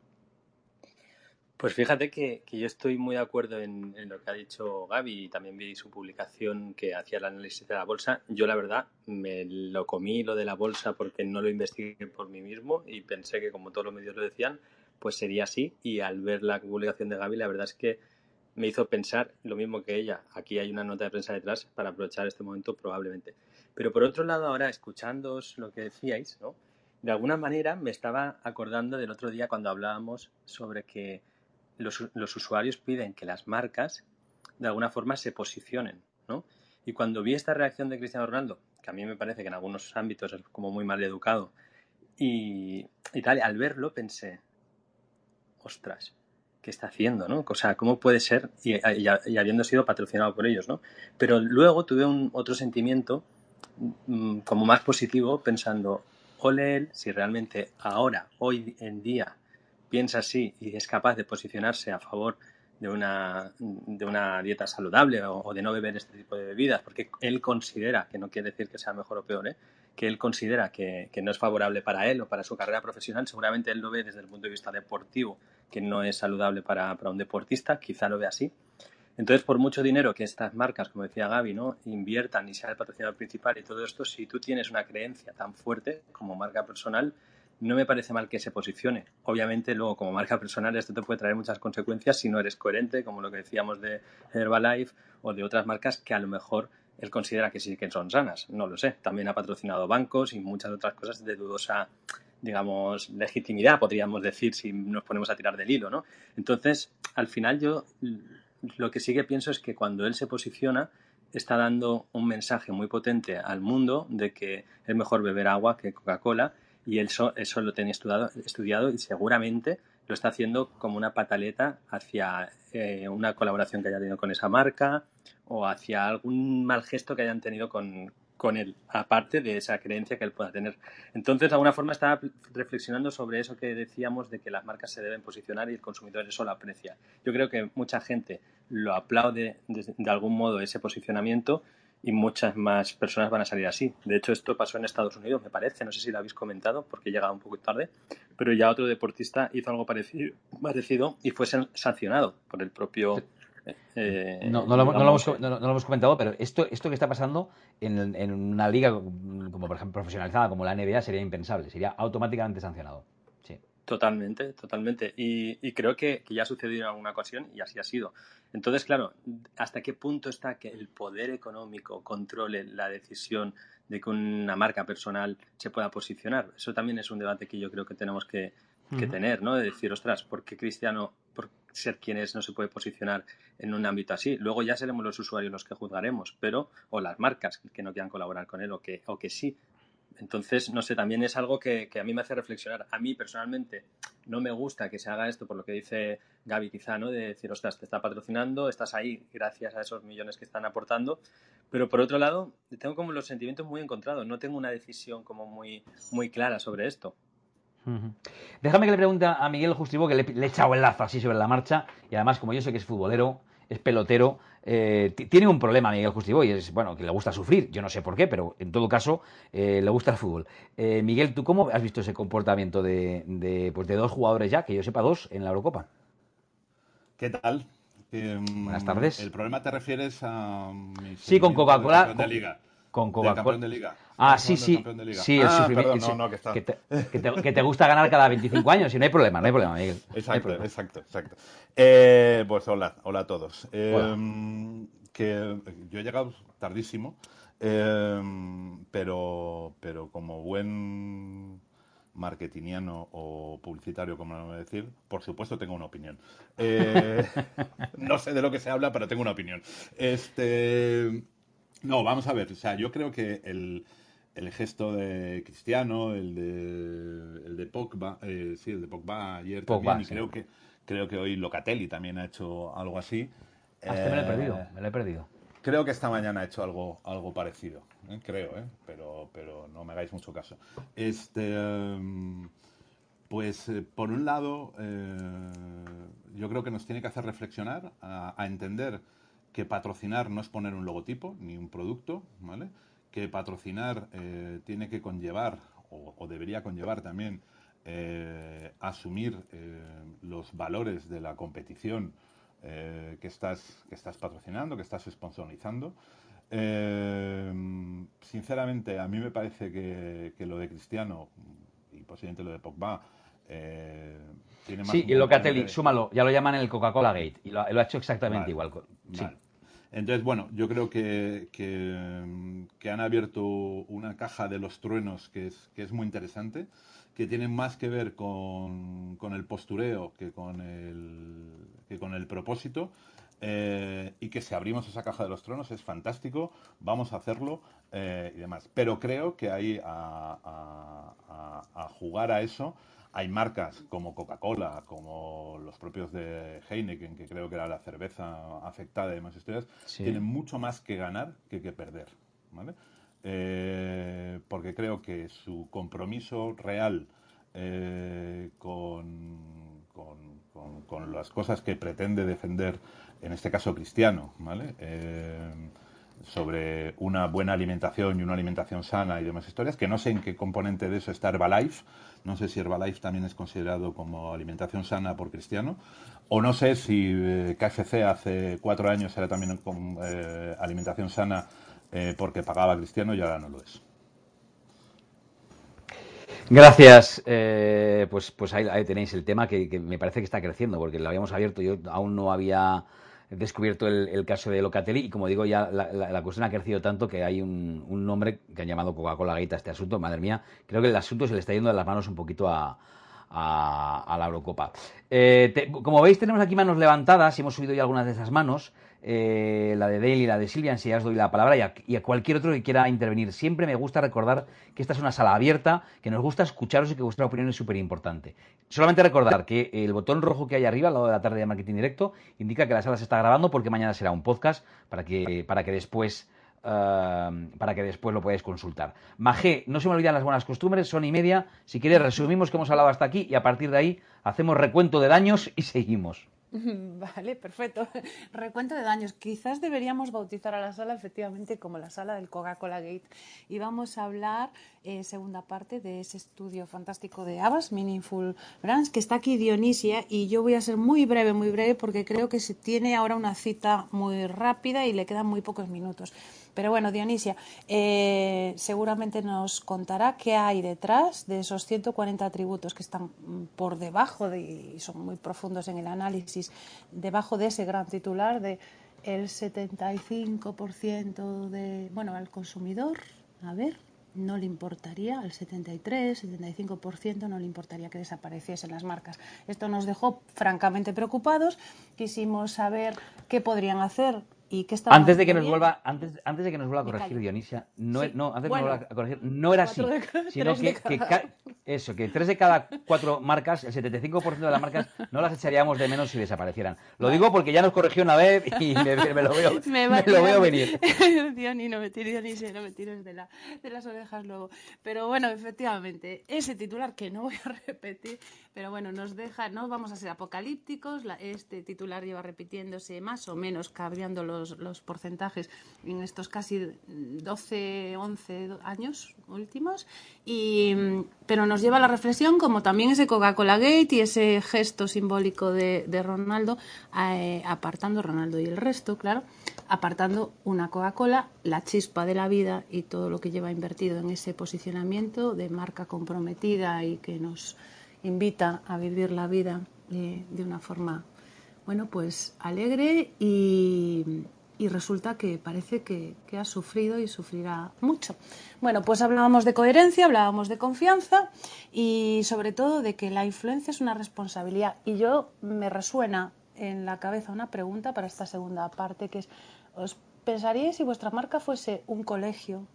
[SPEAKER 9] Pues fíjate que, yo estoy muy de acuerdo en, lo que ha dicho Gaby y también vi su publicación que hacía el análisis de la bolsa. Yo la verdad me lo comí lo de la bolsa porque no lo investigué por mí mismo y pensé que como todos los medios lo decían, pues sería así. Y al ver la publicación de Gaby, la verdad es que me hizo pensar lo mismo que ella. Aquí hay una nota de prensa detrás para aprovechar este momento probablemente. Pero por otro lado, ahora escuchándoos lo que decíais, ¿no? de alguna manera me estaba acordando del otro día cuando hablábamos sobre que los, usuarios piden que las marcas de alguna forma se posicionen. ¿no? Y cuando vi esta reacción de Cristiano Ronaldo, que a mí me parece que en algunos ámbitos es como muy mal educado, y, y tal, al verlo pensé, ostras, ¿qué está haciendo? ¿no? O sea, ¿cómo puede ser? Y, habiendo sido patrocinado por ellos, ¿no? Pero luego tuve un otro sentimiento mm, como más positivo pensando, ole él, si realmente ahora, hoy en día, piensa así y es capaz de posicionarse a favor de una, de una dieta saludable o, de no beber este tipo de bebidas, porque él considera, que no quiere decir que sea mejor o peor, ¿eh? que él considera que, no es favorable para él o para su carrera profesional, seguramente él lo ve desde el punto de vista deportivo, que no es saludable para, un deportista, quizá lo ve así. Entonces, por mucho dinero que estas marcas, como decía Gaby, ¿no? inviertan y sea el patrocinador principal y todo esto, si tú tienes una creencia tan fuerte como marca personal, no me parece mal que se posicione. Obviamente, luego, como marca personal, esto te puede traer muchas consecuencias si no eres coherente, como lo que decíamos de Herbalife o de otras marcas que a lo mejor él considera que sí que son sanas, no lo sé. También ha patrocinado bancos y muchas otras cosas de dudosa, digamos, legitimidad, podríamos decir, si nos ponemos a tirar del hilo, ¿no? Entonces, al final yo lo que sí que pienso es que cuando él se posiciona, está dando un mensaje muy potente al mundo de que es mejor beber agua que Coca-Cola y eso, eso lo tenía estudiado, estudiado y seguramente lo está haciendo como una pataleta hacia eh, una colaboración que haya tenido con esa marca o hacia algún mal gesto que hayan tenido con, con él, aparte de esa creencia que él pueda tener. Entonces, de alguna forma estaba reflexionando sobre eso que decíamos de que las marcas se deben posicionar y el consumidor eso lo aprecia. Yo creo que mucha gente lo aplaude de, de algún modo ese posicionamiento y muchas más personas van a salir así. De hecho, esto pasó en Estados Unidos, me parece, no sé si lo habéis comentado porque he llegado un poco tarde, pero ya otro deportista hizo algo parecido, parecido y fue sancionado por el propio
[SPEAKER 3] eh, no, no, lo, hemos, comentado, pero esto, esto que está pasando en, una liga como por ejemplo profesionalizada como la NBA sería impensable, sería automáticamente sancionado.
[SPEAKER 9] Totalmente, totalmente. Y, creo que, ya ha sucedido en alguna ocasión y así ha sido. Entonces, claro, ¿hasta qué punto está que el poder económico controle la decisión de que una marca personal se pueda posicionar? Eso también es un debate que yo creo que tenemos que, tener, ¿no? De decir, ostras, ¿por qué Cristiano ser quien es no se puede posicionar en un ámbito así. Luego ya seremos los usuarios los que juzgaremos, pero, o las marcas que no quieran colaborar con él o que, o que sí. Entonces, no sé, también es algo que, a mí me hace reflexionar. A mí personalmente no me gusta que se haga esto por lo que dice Gaby quizá, ¿no? De decir, ostras, te está patrocinando, estás ahí gracias a esos millones que están aportando. Pero por otro lado, tengo como los sentimientos muy encontrados. No tengo una decisión como muy, muy clara sobre esto.
[SPEAKER 3] Déjame que le pregunte a Miguel Justivo, que le, he echado el lazo así sobre la marcha, y además, como yo sé que es futbolero, es pelotero, eh, tiene un problema Miguel Justivo, y es, bueno, que le gusta sufrir, yo no sé por qué, pero en todo caso, eh, le gusta el fútbol. Eh, Miguel, ¿tú cómo has visto ese comportamiento de, pues de dos jugadores ya, que yo sepa dos, en la Eurocopa?
[SPEAKER 10] ¿Qué tal?
[SPEAKER 3] Buenas tardes.
[SPEAKER 10] ¿El problema te refieres a...
[SPEAKER 3] Sí, con Coca-Cola.
[SPEAKER 10] Con Coca-Cola. de liga.
[SPEAKER 3] Ah, sí, sí. Sí, el ah, sufrimiento. que, te, gusta ganar cada 25 años y no hay problema, no hay problema, Miguel.
[SPEAKER 10] Exacto, exacto, exacto. Eh, pues hola, hola a todos. Eh, que yo he llegado tardísimo, eh, pero, pero como buen marketingiano o publicitario, como lo voy a decir, por supuesto tengo una opinión. no sé de lo que se habla, pero tengo una opinión. Este, no, vamos a ver. O sea, yo creo que el, el gesto de Cristiano, el de, el de Pogba, eh, sí, el de Pogba ayer también, y creo que creo que hoy Locatelli también ha hecho algo así.
[SPEAKER 3] Este me lo he perdido, me lo he perdido.
[SPEAKER 10] Creo que esta mañana ha hecho algo, algo parecido, ¿eh? creo, ¿eh? pero, pero no me hagáis mucho caso. Este, em, pues eh, por un lado, yo creo que nos tiene que hacer reflexionar, a, a entender que patrocinar no es poner un logotipo ni un producto, ¿vale? que patrocinar eh, tiene que conllevar, o, debería conllevar también, eh, asumir eh, los valores de la competición que, estás, que estás patrocinando, que estás sponsorizando. sinceramente, a mí me parece que, lo de Cristiano y posiblemente lo de Pogba
[SPEAKER 3] tiene más sí, y Locatelli, súmalo, ya lo llaman el Coca-Cola Gate y lo, ha hecho exactamente igual. Sí.
[SPEAKER 10] Entonces, bueno, yo creo que, que, han abierto una caja de los truenos que es, que es muy interesante, que tiene más que ver con, con el postureo que con el, que con el propósito. Eh, y que si abrimos esa caja de los truenos es fantástico, vamos a hacerlo eh, y demás. Pero creo que ahí a jugar a eso hay marcas como Coca-Cola, como los propios de Heineken, que creo que era la cerveza afectada y demás historias, tienen mucho más que ganar que que perder. ¿vale? Eh, porque creo que su compromiso real eh, con, con, las cosas que pretende defender, en este caso cristiano, ¿vale? Eh, sobre una buena alimentación y una alimentación sana y demás historias, que no sé en qué componente de eso está Herbalife, no sé si Herbalife también es considerado como alimentación sana por cristiano, o no sé si eh, KFC hace cuatro años era también con, eh, alimentación sana eh, porque pagaba cristiano y ahora no lo es.
[SPEAKER 3] Gracias. pues pues ahí, tenéis el tema que, que, me parece que está creciendo, porque lo habíamos abierto, yo aún no había descubierto el, caso de Locatelli y como digo ya la, cuestión ha crecido tanto que hay un, nombre que han llamado Coca-Cola Gate a este asunto. Madre mía, creo que el asunto se le está yendo de las manos un poquito a, a, la Eurocopa. Eh, como veis tenemos aquí manos levantadas y hemos subido ya algunas de esas manos. Eh, la de Dale y la de Silvia, si ya os doy la palabra, y a, cualquier otro que quiera intervenir. Siempre me gusta recordar que esta es una sala abierta, que nos gusta escucharos y que vuestra opinión es súper importante. Solamente recordar que el botón rojo que hay arriba, al lado de la tarde de marketing directo, indica que la sala se está grabando porque mañana será un podcast para que, para que después eh, para que después lo podáis consultar. Magé, no se me olvidan las buenas costumbres, son y media. Si quieres, resumimos que hemos hablado hasta aquí y a partir de ahí hacemos recuento de daños y seguimos.
[SPEAKER 4] Vale, perfecto. Recuento de daños. Quizás deberíamos bautizar a la sala efectivamente como la sala del Coca-Cola Gate. Y vamos a hablar, eh, segunda parte, de ese estudio fantástico de Abbas, Meaningful Brands, que está aquí Dionisia. Y yo voy a ser muy breve, muy breve, porque creo que se tiene ahora una cita muy rápida y le quedan muy pocos minutos. Pero bueno, Dionisia, eh, seguramente nos contará qué hay detrás de esos 140 atributos que están mm, por debajo de, y son muy profundos en el análisis, debajo de ese gran titular de el 75% de, bueno, al consumidor, a ver, no le importaría, al 73, 75% no le importaría que desapareciesen las marcas. Esto nos dejó francamente preocupados. Quisimos saber qué podrían hacer
[SPEAKER 3] antes de que nos vuelva antes, antes de que nos vuelva a corregir Dionisia no, no antes de que nos vuelva a corregir no era así sino que, eso que tres de cada cuatro marcas el 75% de las marcas no las echaríamos de menos si desaparecieran. Lo digo porque ya nos corrigió una vez y me, lo veo me, lo veo venir.
[SPEAKER 4] Diony no me tires Dionisia no me tires de, la, de las orejas luego. Pero bueno efectivamente ese titular que no voy a repetir pero bueno nos deja no vamos a ser apocalípticos este titular lleva repitiéndose más o menos cabreando los los, porcentajes en estos casi 12, 11 años últimos, y, pero nos lleva a la reflexión como también ese Coca-Cola Gate y ese gesto simbólico de, Ronaldo, eh, apartando Ronaldo y el resto, claro, apartando una Coca-Cola, la chispa de la vida y todo lo que lleva invertido en ese posicionamiento de marca comprometida y que nos invita a vivir la vida eh, de una forma bueno, pues alegre y, resulta que parece que, ha sufrido y sufrirá mucho. Bueno, pues hablábamos de coherencia, hablábamos de confianza y sobre todo de que la influencia es una responsabilidad. Y yo me resuena en la cabeza una pregunta para esta segunda parte, que es, ¿os pensaríais si vuestra marca fuese un colegio,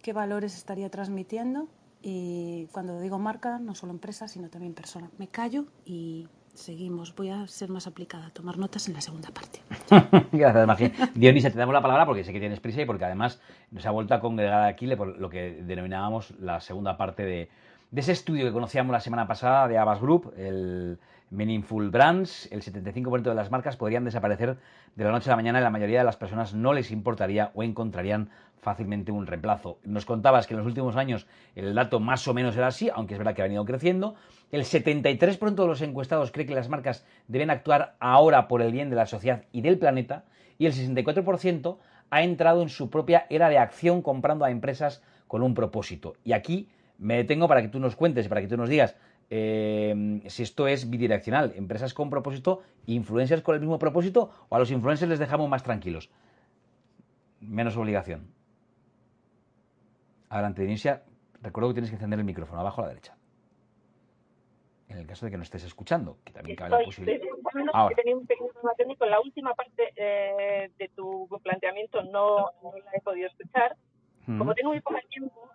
[SPEAKER 4] qué valores estaría transmitiendo? Y cuando digo marca, no solo empresa, sino también persona. Me callo y seguimos. Voy a ser más aplicada, a tomar notas en la segunda parte.
[SPEAKER 3] Gracias, Magia. Dionisa, te damos la palabra porque sé que tienes prisa y porque además nos ha vuelto a congregar aquí lo que denominábamos la segunda parte de, de ese estudio que conocíamos la semana pasada de Abbas Group, el Meaningful Brands, el 75% de las marcas podrían desaparecer de la noche a la mañana y la mayoría de las personas no les importaría o encontrarían fácilmente un reemplazo. Nos contabas que en los últimos años el dato más o menos era así, aunque es verdad que ha venido creciendo. El 73% de los encuestados cree que las marcas deben actuar ahora por el bien de la sociedad y del planeta y el 64% ha entrado en su propia era de acción comprando a empresas con un propósito. Y aquí me detengo para que tú nos cuentes, para que tú nos digas eh, si esto es bidireccional, empresas con propósito, influencers con el mismo propósito, o a los influencers les dejamos más tranquilos. Menos obligación. Adelante, Denisia. Recuerdo que tienes que encender el micrófono abajo a la derecha. En el caso de que no estés escuchando, que también cabe la posibilidad.
[SPEAKER 11] Ahora. Tenía un pequeño problema técnico. La última parte eh, de tu planteamiento no, la he podido escuchar. Como tengo muy poco tiempo,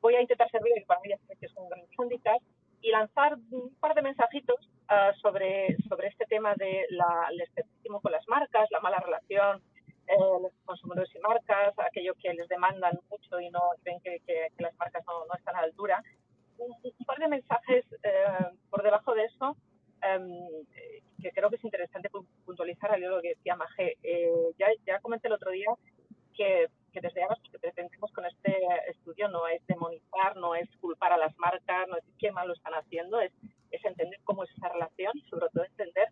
[SPEAKER 11] voy a intentar servir, para mí que es un gran handicap, y lanzar un par de mensajitos uh, sobre, sobre este tema de la, el escepticismo con las marcas, la mala relación eh, los consumidores y marcas, aquello que les demandan mucho y no ven que, que, las marcas no, no, están a la altura. Un, par de mensajes eh, por debajo de eso um, que creo que es interesante puntualizar al lo que decía Maje. Eh, ya, ya comenté el otro día que que desde lo que pretendemos con este estudio no es demonizar, no es culpar a las marcas, no es qué mal lo están haciendo, es, es entender cómo es esa relación sobre todo entender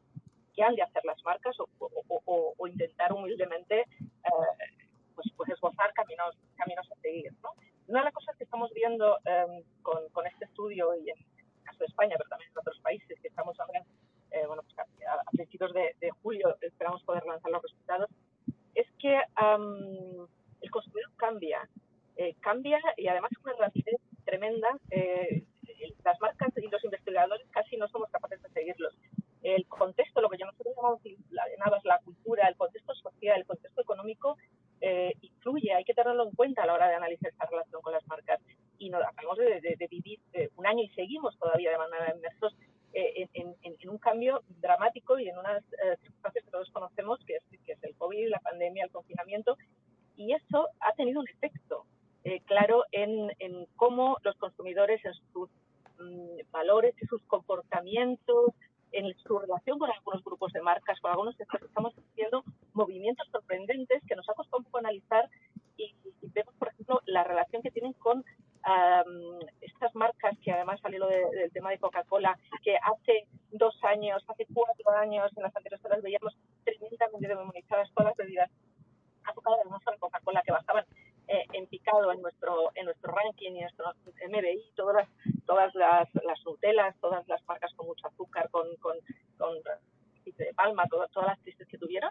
[SPEAKER 11] han de hacer las marcas o, o, intentar humildemente eh, pues, pues esbozar caminos, caminos a seguir. ¿no? Una de las cosas que estamos viendo em, con, con, este estudio y en el caso de España, pero también en otros países que estamos ahora, eh, bueno, pues a, principios de, de, julio esperamos poder lanzar los resultados, es que um, el consumidor cambia, eh, cambia y además con una rapidez tremenda. Eh, las marcas y los investigadores casi no somos capaces de seguirlos. El contexto, lo que nosotros llamamos la, cultura, el contexto social, el contexto económico, eh, influye, hay que tenerlo en cuenta a la hora de analizar esa relación con las marcas. Y nos acabamos de, vivir un año y seguimos todavía de manera inmersos en, en, un cambio dramático y en unas circunstancias que todos conocemos, que es, que es el COVID, la pandemia, el confinamiento, y eso ha tenido un efecto eh, claro en, en, cómo los consumidores, en sus mm, valores y sus comportamientos, en su relación con algunos grupos de marcas, con algunos sectores, estamos haciendo movimientos sorprendentes que nos ha costado analizar y, vemos, por ejemplo, la relación que tienen con estas marcas que además salió del tema de Coca-Cola, que hace dos años, hace cuatro años, en las anteriores horas veíamos tremendamente demonizadas todas las bebidas azucaradas, no solo Coca-Cola, que bajaban eh, en picado en nuestro en nuestro ranking y nuestro MBI, todas las todas las, las Nutelas, todas las marcas con mucho azúcar, con, con, con de palma, todas, todas las tristes que tuvieron.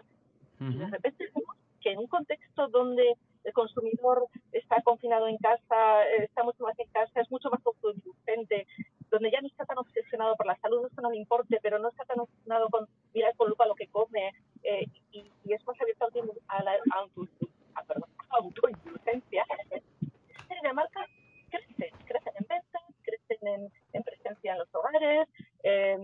[SPEAKER 11] Y de repente vemos que en un contexto donde el consumidor está confinado en casa, está mucho más en casa, es mucho más autoindulgente, donde ya no está tan obsesionado por la salud, no es que no le importe, pero no está tan obsesionado con mirar con lupa lo que come eh, y, y, es más abierto a la autoindulgencia. de marcas crecen, crecen en ventas, crecen en, en presencia en los hogares, eh,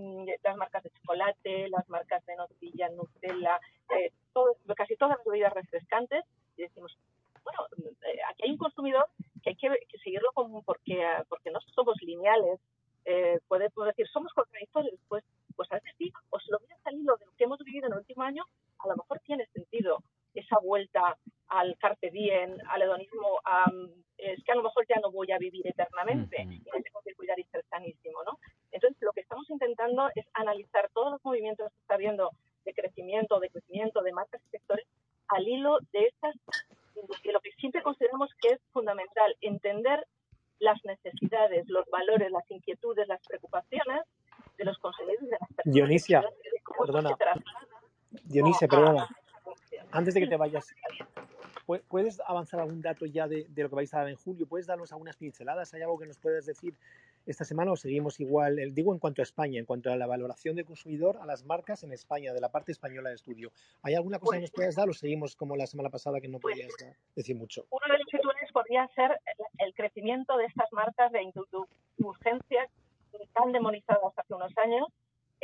[SPEAKER 11] las marcas de chocolate, las marcas de nocilla, Nutella, eh, todo, casi todas las bebidas refrescantes y decimos, bueno, eh, aquí hay un consumidor que hay que, que seguirlo como porque, porque no somos lineales, eh, puede, puede, decir, somos contradictorios, pues, pues a veces sí, o si lo miras al hilo de lo que hemos vivido en el último año, a lo mejor tiene sentido esa vuelta al carpe diem, al hedonismo, a, es que a lo mejor ya no voy a vivir eternamente y me tengo que cuidar y ser sanísimo, ¿no? Entonces, lo que estamos intentando es analizar todos los movimientos que está habiendo de crecimiento, de crecimiento de marcas y sectores al hilo de estas, de lo que siempre consideramos que es fundamental, entender las necesidades, los valores, las inquietudes, las preocupaciones de los consumidores de las personas.
[SPEAKER 5] Dionisia, perdona. Dionisia, perdona. Antes de que te vayas, ¿puedes avanzar algún dato ya de, de, lo que vais a dar en julio? ¿Puedes darnos algunas pinceladas? ¿Hay algo que nos puedas decir esta semana o seguimos igual? Digo en cuanto a España, en cuanto a la valoración del consumidor a las marcas en España, de la parte española de estudio. ¿Hay alguna cosa que nos puedas dar o seguimos como la semana pasada que no podías decir mucho?
[SPEAKER 11] Uno de los titulares podría ser el crecimiento de estas marcas de indulgencia tan demonizadas hace unos años,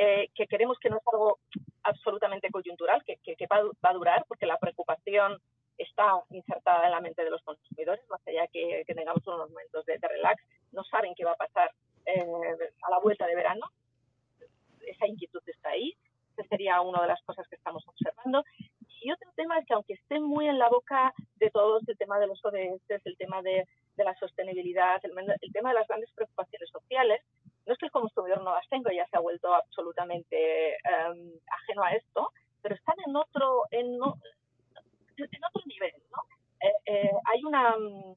[SPEAKER 11] eh, que queremos que no es algo absolutamente coyuntural, que, que, va, va, a durar, porque la preocupación está insertada en la mente de los consumidores, más allá que, que tengamos unos momentos de, relax, no saben qué va a pasar eh, a la vuelta de verano. Esa inquietud está ahí. Esa sería una de las cosas que estamos observando. Y otro tema es que aunque esté muy en la boca de todos el tema de los ODS, el tema de, de la sostenibilidad, el, el, tema de las grandes preocupaciones sociales, no es que el consumidor no las tenga, ya se ha vuelto absolutamente um, ajeno a esto, pero están en otro, en, en otro nivel, ¿no? Eh, eh, hay una um,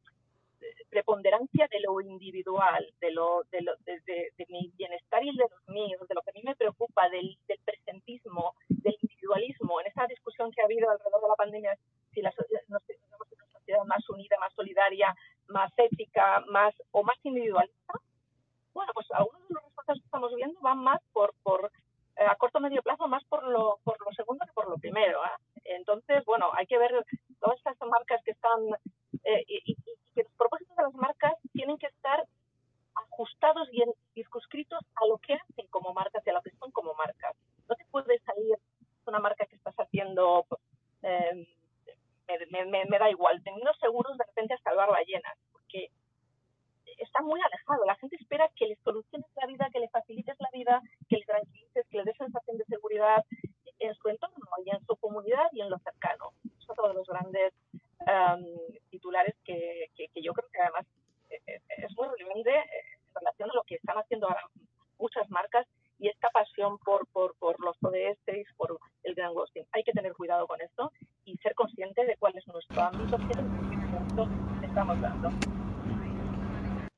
[SPEAKER 11] preponderancia de lo individual, de lo, de, lo de, de, de, mi bienestar y el de los míos, de lo que a mí me preocupa, del, del presentismo, del individualismo, en esa discusión que ha habido alrededor de la pandemia, si la no sé, más unida, más solidaria, más ética, más o más individualista, bueno, pues algunos de los resultados que estamos viendo van más por, por eh, a corto o medio plazo, más por lo, por lo segundo que por lo primero. ¿eh? Entonces, bueno, hay que ver todas estas marcas que están, eh, y, y, que los propósitos de las marcas tienen que estar ajustados y circunscritos a lo que hacen como marcas y a lo que son como marcas. No te puede salir una marca que estás haciendo, eh, me, me, me, da igual, teniendo seguros de repente a salvar ballenas, porque está muy alejado. La gente espera que les soluciones la vida, que le facilites la vida, que le tranquilices, que le des sensación de seguridad en su entorno y en su comunidad y en lo cercano. Es otro de los grandes um, titulares que, que, que, yo creo que además eh, eh, es muy relevante eh, en relación a lo que están haciendo ahora muchas marcas y esta pasión por, por, por los ODS, por el gran ghosting. Hay que tener cuidado con esto y ser consciente de cuál es nuestro ámbito, qué es estamos dando.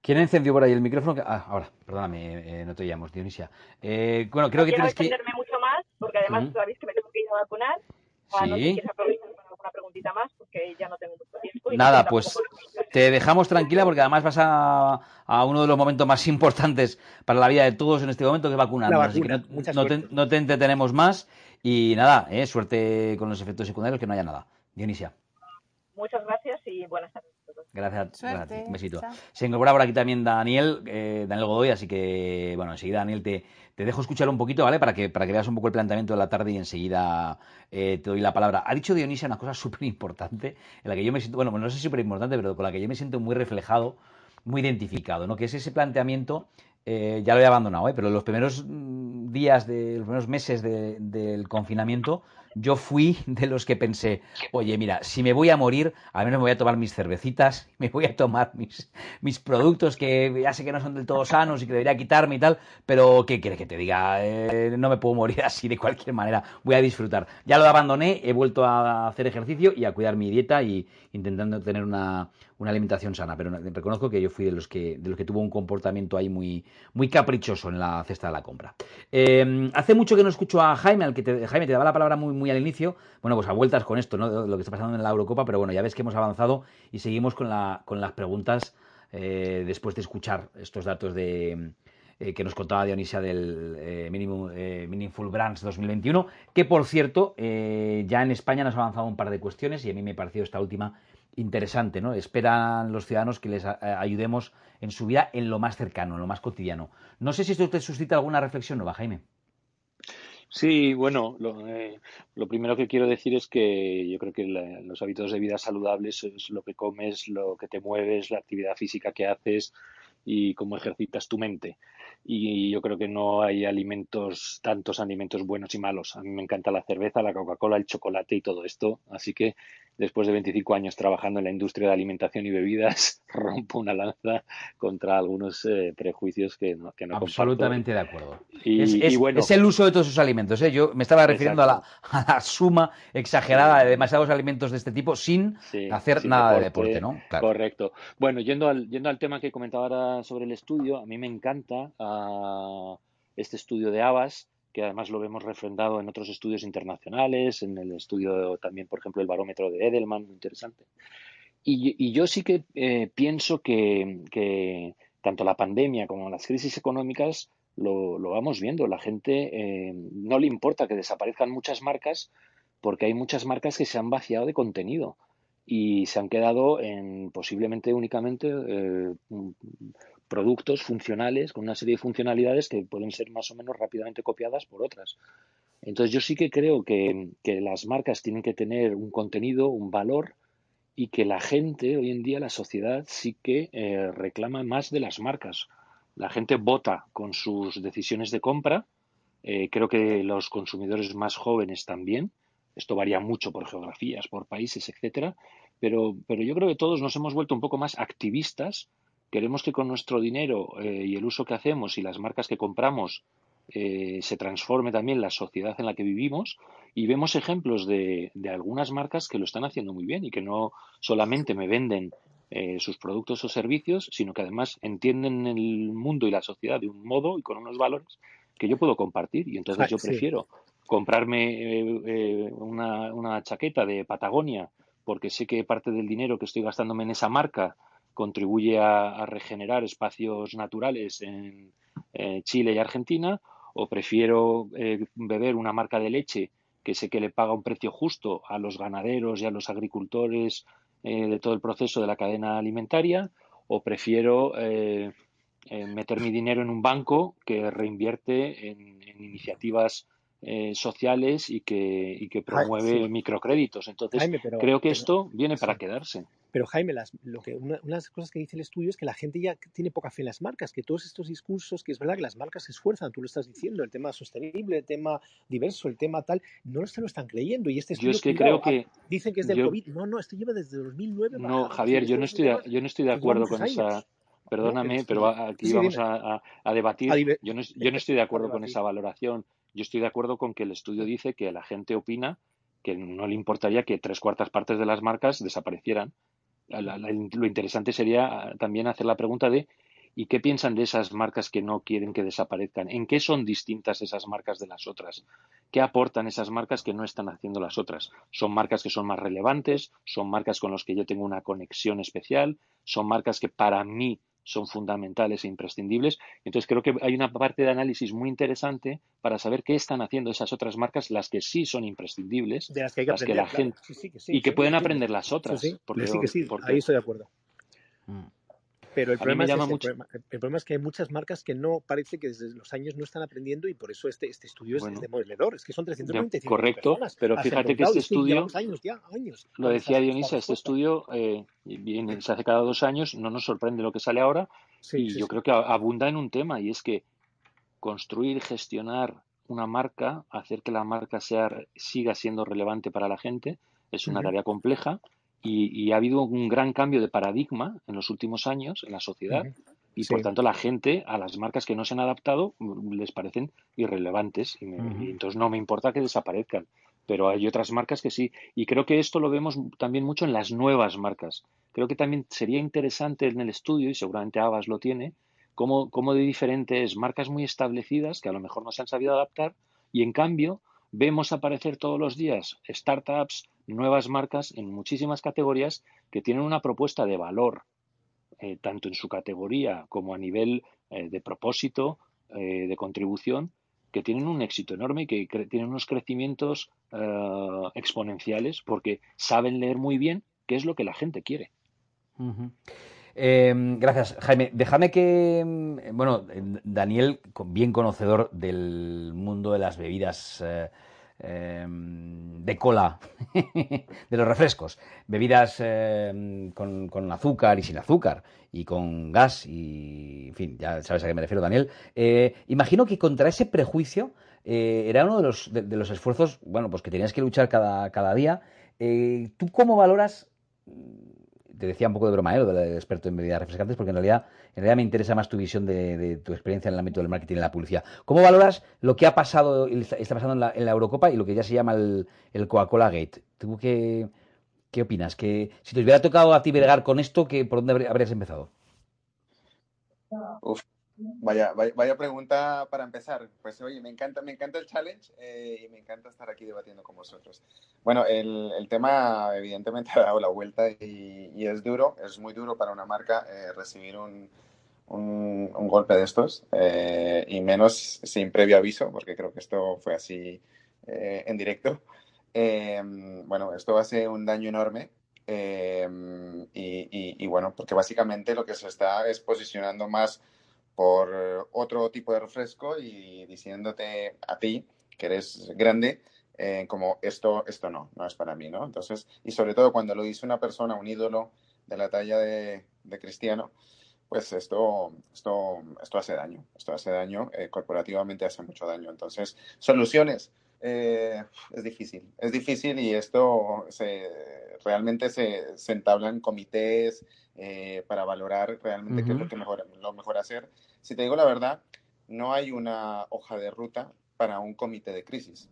[SPEAKER 3] ¿Quién encendió por ahí el micrófono? Ah, ahora, perdóname, eh, no te oíamos, Dionisia. Eh, bueno, creo
[SPEAKER 11] no
[SPEAKER 3] que tienes que...
[SPEAKER 11] extenderme mucho más, porque además uh -huh. sabéis que me tengo que ir a vacunar. Ah,
[SPEAKER 3] sí.
[SPEAKER 11] No quieres aprovechar alguna preguntita más, porque ya no tengo mucho tiempo. Y
[SPEAKER 3] Nada, pues te dejamos tranquila, porque además vas a, a, uno de los momentos más importantes para la vida de todos en este momento, que es vacunarnos.
[SPEAKER 5] La
[SPEAKER 3] Así que
[SPEAKER 5] vacuna,
[SPEAKER 3] no, no, te, no te entretenemos más y nada, eh, suerte con los efectos secundarios, que no haya nada. Dionisia.
[SPEAKER 11] muchas gracias y buenas tardes.
[SPEAKER 3] Gracias, gracias. Un besito. Se incorpora por aquí también Daniel, eh, Daniel Godoy, así que, bueno, enseguida, Daniel, te, te, dejo escuchar un poquito, ¿vale? Para que, para que veas un poco el planteamiento de la tarde y enseguida eh, te doy la palabra. Ha dicho Dionisia una cosa súper importante, en la que yo me siento, bueno, no sé si súper importante, pero con la que yo me siento muy reflejado, muy identificado, ¿no? Que es ese planteamiento eh, ya lo he abandonado, ¿eh? pero los primeros mm, días, de, los primeros meses del confinamiento, yo fui de los que pensé, oye, mira, si me voy a morir, al menos me voy a tomar mis cervecitas, me voy a tomar mis, mis productos que ya sé que no son del todo sanos y que debería quitarme y tal, pero ¿qué quieres que te diga? Eh, no me puedo morir así de cualquier manera, voy a disfrutar. Ya lo abandoné, he vuelto a hacer ejercicio y a cuidar mi dieta y intentando tener una, una alimentación sana, pero reconozco que yo fui de los que, de los que tuvo un comportamiento ahí muy, muy caprichoso en la cesta de la compra. Em, hace mucho que no escucho a Jaime, al que te, Jaime te daba la palabra muy, muy al inicio, bueno, pues a vueltas con esto, ¿no? Lo que está pasando en la Eurocopa, pero bueno, ya ves que hemos avanzado y seguimos con, la, con las preguntas eh, después de escuchar estos datos de... Eh, que nos contaba Dionisia del eh, Minimum, Meaningful Brands 2021, que por cierto, ya en España nos ha avanzado un par de cuestiones y a mí me ha parecido esta última interesante, ¿no? Esperan los ciudadanos que les ayudemos en su vida en lo más cercano, en lo más cotidiano. No sé si esto te suscita alguna reflexión nueva, Jaime.
[SPEAKER 6] Sí, bueno, eh, lo, primero que quiero decir es que yo creo que los hábitos de vida saludables es lo que comes, lo que te mueves, la actividad física que haces y cómo ejercitas tu mente. Y yo creo que no hay alimentos, tantos alimentos buenos y malos. A mí me encanta la cerveza, la Coca-Cola, el chocolate y todo esto. Así que después de 25 años trabajando en la industria de alimentación y bebidas, rompo una lanza contra algunos eh, prejuicios que no, que no
[SPEAKER 3] Absolutamente de acuerdo. Y, es, el uso de todos esos alimentos. ¿eh? Yo me estaba refiriendo a la, suma exagerada de demasiados alimentos de este tipo sin hacer nada de deporte, ¿no?
[SPEAKER 6] Correcto. Bueno, yendo al, yendo al tema que comentaba ahora sobre el estudio, a mí me encanta ah, este estudio de Abbas que además lo vemos refrendado en otros estudios internacionales, en el estudio también, por ejemplo, el barómetro de Edelman, interesante. Y, yo sí que eh, pienso que, tanto la pandemia como las crisis económicas lo, vamos viendo. La gente eh, no le importa que desaparezcan muchas marcas porque hay muchas marcas que se han vaciado de contenido y se han quedado en posiblemente únicamente eh, productos funcionales con una serie de funcionalidades que pueden ser más o menos rápidamente copiadas por otras. Entonces yo sí que creo que, las marcas tienen que tener un contenido, un valor y que la gente hoy en día, la sociedad, sí que eh, reclama más de las marcas. La gente vota con sus decisiones de compra. Eh, creo que los consumidores más jóvenes también. Esto varía mucho por geografías, por países, etcétera. Pero, pero yo creo que todos nos hemos vuelto un poco más activistas Queremos que con nuestro dinero eh, y el uso que hacemos y las marcas que compramos eh, se transforme también la sociedad en la que vivimos y vemos ejemplos de, algunas marcas que lo están haciendo muy bien y que no solamente me venden eh, sus productos o servicios, sino que además entienden el mundo y la sociedad de un modo y con unos valores que yo puedo compartir. Y entonces yo prefiero comprarme una, una chaqueta de Patagonia porque sé que parte del dinero que estoy gastándome en esa marca contribuye a, regenerar espacios naturales en Chile y Argentina, o prefiero eh, beber una marca de leche que sé que le paga un precio justo a los ganaderos y a los agricultores eh, de todo el proceso de la cadena alimentaria, o prefiero eh, meter mi dinero en un banco que reinvierte en, iniciativas sociales y que, y que promueve microcréditos. Entonces, creo que esto viene para quedarse.
[SPEAKER 5] Pero Jaime, lo que, una, de las cosas que dice el estudio es que la gente ya tiene poca fe en las marcas, que todos estos discursos, que es verdad que las marcas se esfuerzan, tú lo estás diciendo, el tema sostenible, el tema diverso, el tema tal, no se lo están creyendo. Y este estudio,
[SPEAKER 6] yo es que creo que...
[SPEAKER 5] Dicen que es del COVID. No, no, esto lleva desde 2009.
[SPEAKER 6] No, Javier, yo no, estoy de, yo no estoy de acuerdo con esa... Perdóname, pero aquí vamos a, debatir. Yo no, yo no estoy de acuerdo con esa valoración. Yo estoy de acuerdo con que el estudio dice que la gente opina que no le importaría que tres cuartas partes de las marcas desaparecieran lo interesante sería ah, también hacer la pregunta de ¿y qué piensan de esas marcas que no quieren que desaparezcan? ¿En qué son distintas esas marcas de las otras? ¿Qué aportan esas marcas que no están haciendo las otras? ¿Son marcas que son más relevantes? ¿Son marcas con las que yo tengo una conexión especial? ¿Son marcas que para mí son fundamentales e imprescindibles. Entonces creo que hay una parte de análisis muy interesante para saber qué están haciendo esas otras marcas, las que sí son imprescindibles,
[SPEAKER 5] de las que, hay que
[SPEAKER 6] las
[SPEAKER 5] aprender,
[SPEAKER 6] que la
[SPEAKER 5] claro.
[SPEAKER 6] gente
[SPEAKER 5] Sí, sí, que sí,
[SPEAKER 6] y que
[SPEAKER 5] sí,
[SPEAKER 6] pueden
[SPEAKER 5] sí.
[SPEAKER 6] aprender las otras.
[SPEAKER 5] Sí, sí,
[SPEAKER 6] porque,
[SPEAKER 5] sí que sí,
[SPEAKER 6] porque-
[SPEAKER 5] ahí estoy de acuerdo.
[SPEAKER 3] Mm.
[SPEAKER 5] Pero el problema, es ese, el, problema, el problema es que hay muchas marcas que no parece que desde los años no están aprendiendo y por eso este, este estudio es-
[SPEAKER 6] Bueno.
[SPEAKER 5] es demoledor. Es que son 395
[SPEAKER 6] correcto,
[SPEAKER 5] personas.
[SPEAKER 6] pero fíjate que este estudio-
[SPEAKER 5] llevamos años ya, años.
[SPEAKER 6] Lo decía Dionisa, este estudio eh, viene, se hace cada dos años, no nos sorprende lo que sale ahora
[SPEAKER 5] Sí,
[SPEAKER 6] y
[SPEAKER 5] sí,
[SPEAKER 6] yo
[SPEAKER 5] sí.
[SPEAKER 6] creo que abunda en un tema y es que construir, gestionar una marca, hacer que la marca sea, siga siendo relevante para la gente, es una tarea compleja y, y ha habido un gran cambio de paradigma en los últimos años en la sociedad y
[SPEAKER 5] Sí.
[SPEAKER 6] por tanto la gente a las marcas que no se han adaptado mm, les parecen irrelevantes y, me- y entonces no me importa que desaparezcan pero hay otras marcas que sí. Y creo que esto lo vemos también mucho en las nuevas marcas. Creo que también sería interesante en el estudio y seguramente Avas lo tiene cómo, cómo de diferentes marcas muy establecidas que a lo mejor no se han sabido adaptar y en cambio vemos aparecer todos los días startups, nuevas marcas en muchísimas categorías que tienen una propuesta de valor eh, tanto en su categoría como a nivel eh, de propósito, eh, de contribución, que tienen un éxito enorme y que tienen unos crecimientos exponenciales porque saben leer muy bien qué es lo que la gente quiere.
[SPEAKER 3] Eh, gracias, Jaime. Déjame que, mm, bueno, Daniel, bien conocedor del mundo de las bebidas eh, de cola, de los refrescos, bebidas eh, con, azúcar y sin azúcar, y con gas, y, en fin, ya sabes a qué me refiero, Daniel. Eh, imagino que contra ese prejuicio eh, era uno de los, de los esfuerzos, bueno, pues que tenías que luchar cada, cada día. Eh, ¿Tú cómo valoras te decía un poco de broma, ¿eh? del experto en bebidas refrescantes, porque en realidad, en realidad me interesa más tu visión de, tu experiencia en el ámbito del marketing y la publicidad. ¿Cómo valoras lo que ha pasado y está pasando en la, en la Eurocopa y lo que ya se llama el, el Coca-Cola Gate? ¿Tú qué, qué opinas? Que si te hubiera tocado a ti bregar con esto, ¿qué, ¿por dónde habr- habrías empezado?
[SPEAKER 12] Uf, vaya, vaya, pregunta para empezar. Pues oye, me encanta, me encanta el challenge eh, y me encanta estar aquí debatiendo con vosotros. Bueno, el, tema evidentemente ha dado la vuelta y, es duro, es muy duro para una marca eh, recibir un, golpe de estos eh, y menos sin previo aviso, porque creo que esto fue así en directo. Eh, bueno, esto hace un daño enorme y, y- y bueno, porque básicamente lo que se está es posicionando más por eh, otro tipo de refresco y diciéndote a ti que eres grande eh, como esto, esto no, no es para mí, ¿no? Entonces, y sobre todo cuando lo dice una persona, un ídolo de la talla de, de Cristiano, pues esto, esto, esto hace daño, esto hace daño, eh, corporativamente hace mucho daño. Entonces, soluciones, eh, es difícil, es difícil y esto se, realmente se, se entablan comités eh, para valorar realmente qué es lo que mejor, lo mejor hacer. Si te digo la verdad, no hay una hoja de ruta para un comité de crisis.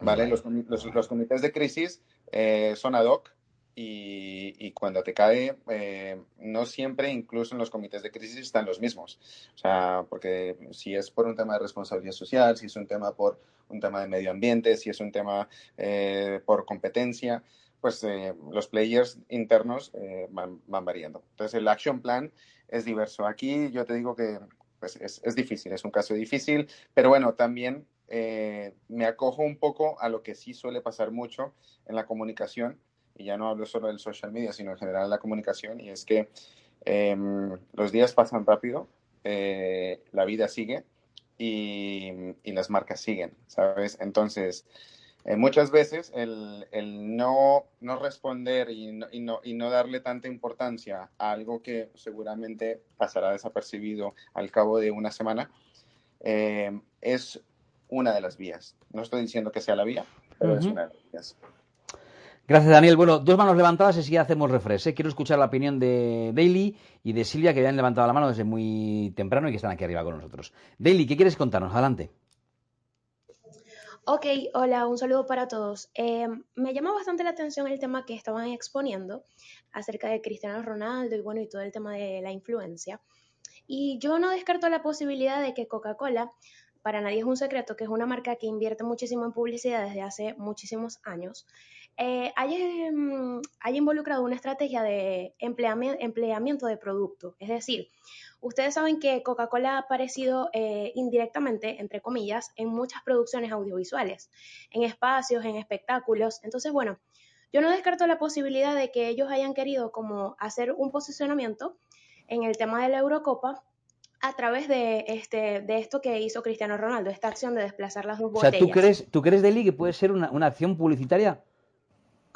[SPEAKER 12] ¿Vale? Los, los- los comités de crisis eh, son ad hoc y, y cuando te cae, eh, no siempre, incluso en los comités de crisis, están los mismos. O sea, porque si es por un tema de responsabilidad social, si es un tema por un tema de medio ambiente, si es un tema eh, por competencia, pues eh, los players internos eh, van, van variando. Entonces, el action plan es diverso. Aquí yo te digo que pues, es, es difícil, es un caso difícil, pero bueno, también eh, me acojo un poco a lo que sí suele pasar mucho en la comunicación, y ya no hablo solo del social media, sino en general la comunicación, y es que eh, los días pasan rápido, eh, la vida sigue y, y, las marcas siguen, ¿sabes? Entonces, eh, muchas veces el, el no, no, responder y no, y, no, y no darle tanta importancia a algo que seguramente pasará desapercibido al cabo de una semana, eh, es una de las vías. No estoy diciendo que sea la vía, pero uh -huh. es una de las vías.
[SPEAKER 3] Gracias, Daniel. Bueno, dos manos levantadas y si hacemos refresh. ¿eh? Quiero escuchar la opinión de Daily y de Silvia, que ya han levantado la mano desde muy temprano y que están aquí arriba con nosotros. Daily, ¿qué quieres contarnos? Adelante.
[SPEAKER 13] Ok, hola, un saludo para todos. Eh, me llama bastante la atención el tema que estaban exponiendo acerca de Cristiano Ronaldo y bueno, y todo el tema de la influencia. Y yo no descarto la posibilidad de que Coca-Cola, para nadie es un secreto, que es una marca que invierte muchísimo en publicidad desde hace muchísimos años, eh, mm, haya, involucrado una estrategia de empleamiento de producto. Es decir, ustedes saben que Coca-Cola ha aparecido eh, indirectamente, entre comillas, en muchas producciones audiovisuales, en espacios, en espectáculos. Entonces, bueno, yo no descarto la posibilidad de que ellos hayan querido como hacer un posicionamiento en el tema de la Eurocopa a través de, este, de esto que hizo Cristiano Ronaldo, esta acción de desplazar las dos botellas.
[SPEAKER 3] O sea, ¿tú crees, ¿tú crees Deli, que puede ser una, una acción publicitaria?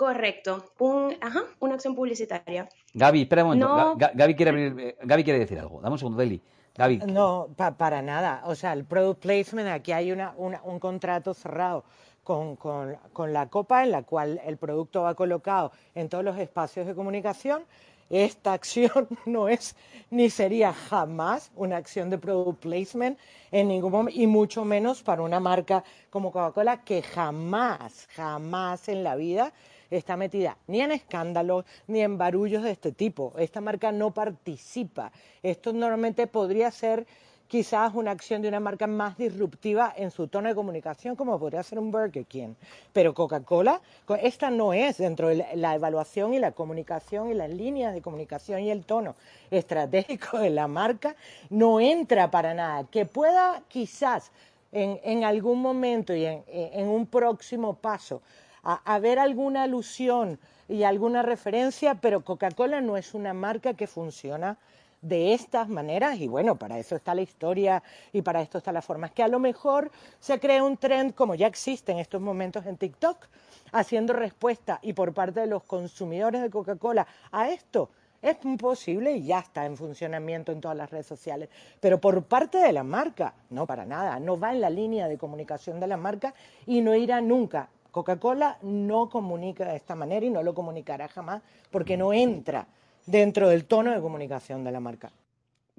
[SPEAKER 13] Correcto, un, ajá, una acción publicitaria.
[SPEAKER 3] Gaby, espera un momento. Gaby, quiere abrir, Gaby quiere decir algo. Dame un segundo, Deli. Gaby.
[SPEAKER 8] No, para nada. O sea, el product placement, aquí hay una, un contrato cerrado con, con, con la copa en la cual el producto va colocado en todos los espacios de comunicación esta acción no es ni sería jamás una acción de product placement en ningún momento, y mucho menos para una marca como Coca-Cola que jamás, jamás en la vida está metida ni en escándalos ni en barullos de este tipo. Esta marca no participa. Esto normalmente podría ser quizás una acción de una marca más disruptiva en su tono de comunicación, como podría ser un Burger King. Pero Coca-Cola, esta no es dentro de la evaluación y la comunicación y las líneas de comunicación y el tono estratégico de la marca, no entra para nada. Que pueda quizás en, algún momento y en, un próximo paso haber alguna alusión y alguna referencia, pero Coca-Cola no es una marca que funciona de estas maneras y bueno, para eso está la historia y para esto está la forma. Es que a lo mejor se crea un trend como ya existe en estos momentos en TikTok, haciendo respuesta y por parte de los consumidores de Coca-Cola a esto. Es posible y ya está en funcionamiento en todas las redes sociales. Pero por parte de la marca, no para nada, no va en la línea de comunicación de la marca y no irá nunca. Coca-Cola no comunica de esta manera y no lo comunicará jamás porque no entra dentro del tono de comunicación de la marca.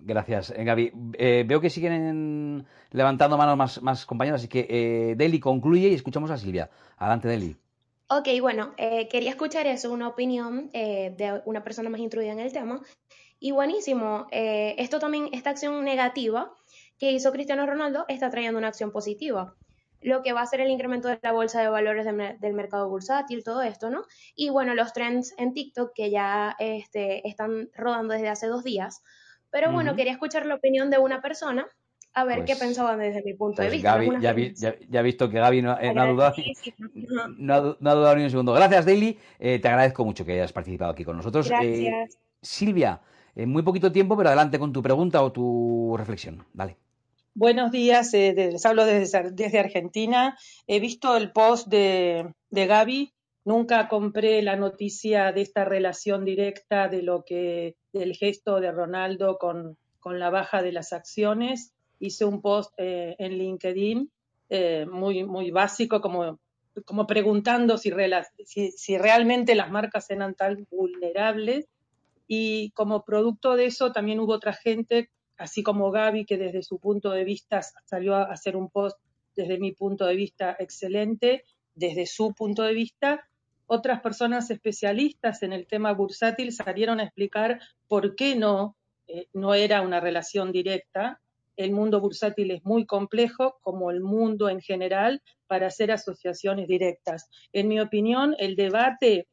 [SPEAKER 3] Gracias, eh, Gaby. Eh, veo que siguen levantando manos más, más compañeros, así que eh, Deli concluye y escuchamos a Silvia. Adelante, Deli.
[SPEAKER 13] Ok, bueno, quería escuchar eso, una opinión de una persona más instruida en el tema. Y buenísimo, esto también, esta acción negativa que hizo Cristiano Ronaldo está trayendo una acción positiva lo que va a ser el incremento de la bolsa de valores del mercado bursátil, todo esto, ¿no? Y bueno, los trends en TikTok que ya este, están rodando desde hace dos días. Pero bueno, quería escuchar la opinión de una persona, a ver qué pues, pensaban desde mi punto de pues vista.
[SPEAKER 3] Gaby, ya, ya, visto que Gaby no, ha dudado, no, ha, dudado ni un segundo. Gracias, Daily. Eh, te agradezco mucho que hayas participado aquí con nosotros.
[SPEAKER 13] Eh, Gracias.
[SPEAKER 3] Silvia, en muy poquito tiempo, pero adelante con tu pregunta o tu reflexión. Dale.
[SPEAKER 14] Buenos días, eh, les hablo desde, desde, Argentina. He visto el post de, Gaby. Nunca compré la noticia de esta relación directa de lo que, del gesto de Ronaldo con, con la baja de las acciones. Hice un post eh, en LinkedIn eh, muy, muy básico, como, como preguntando si, si realmente las marcas eran tan vulnerables. Y como producto de eso también hubo otra gente así como Gaby, que desde su punto de vista salió a hacer un post desde mi punto de vista excelente, desde su punto de vista, otras personas especialistas en el tema bursátil salieron a explicar por qué no, eh, no era una relación directa. El mundo bursátil es muy complejo, como el mundo en general, para hacer asociaciones directas. En mi opinión, el debate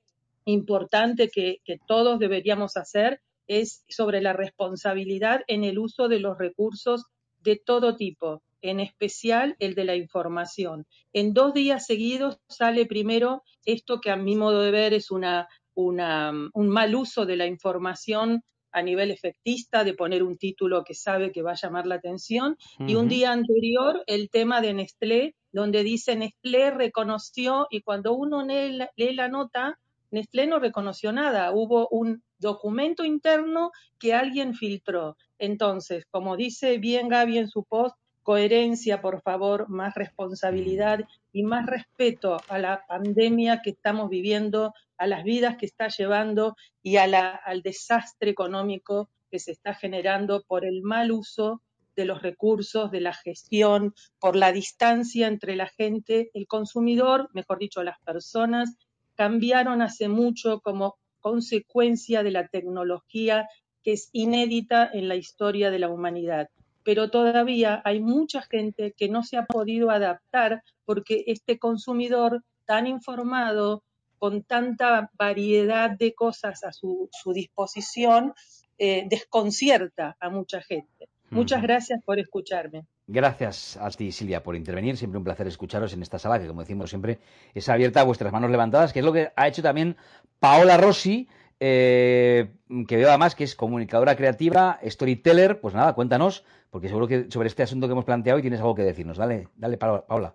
[SPEAKER 14] importante que, que todos deberíamos hacer es sobre la responsabilidad en el uso de los recursos de todo tipo, en especial el de la información. En dos días seguidos sale primero esto que a mi modo de ver es una, un mal uso de la información a nivel efectista, de poner un título que sabe que va a llamar la atención, y un día anterior el tema de Nestlé, donde dice Nestlé reconoció, y cuando uno lee la nota, Nestlé no reconoció nada, hubo un documento interno que alguien filtró. Entonces, como dice bien Gaby en su post, coherencia, por favor, más responsabilidad y más respeto a la pandemia que estamos viviendo, a las vidas que está llevando y al desastre económico que se está generando por el mal uso de los recursos, de la gestión, por la distancia entre la gente, el consumidor, mejor dicho, las personas, cambiaron hace mucho como consecuencia de la tecnología que es inédita en la historia de la humanidad. Pero todavía hay mucha gente que no se ha podido adaptar porque este consumidor tan informado, con tanta variedad de cosas a su, disposición, eh, desconcierta a mucha gente. Muchas gracias por escucharme.
[SPEAKER 3] Gracias a ti, Silvia, por intervenir. Siempre un placer escucharos en esta sala, que como decimos siempre, es abierta a vuestras manos levantadas, que es lo que ha hecho también Paola Rossi, eh, que veo además que es comunicadora creativa, storyteller. Pues nada, cuéntanos, porque seguro que sobre este asunto que hemos planteado y tienes algo que decirnos. Dale, dale, Paola.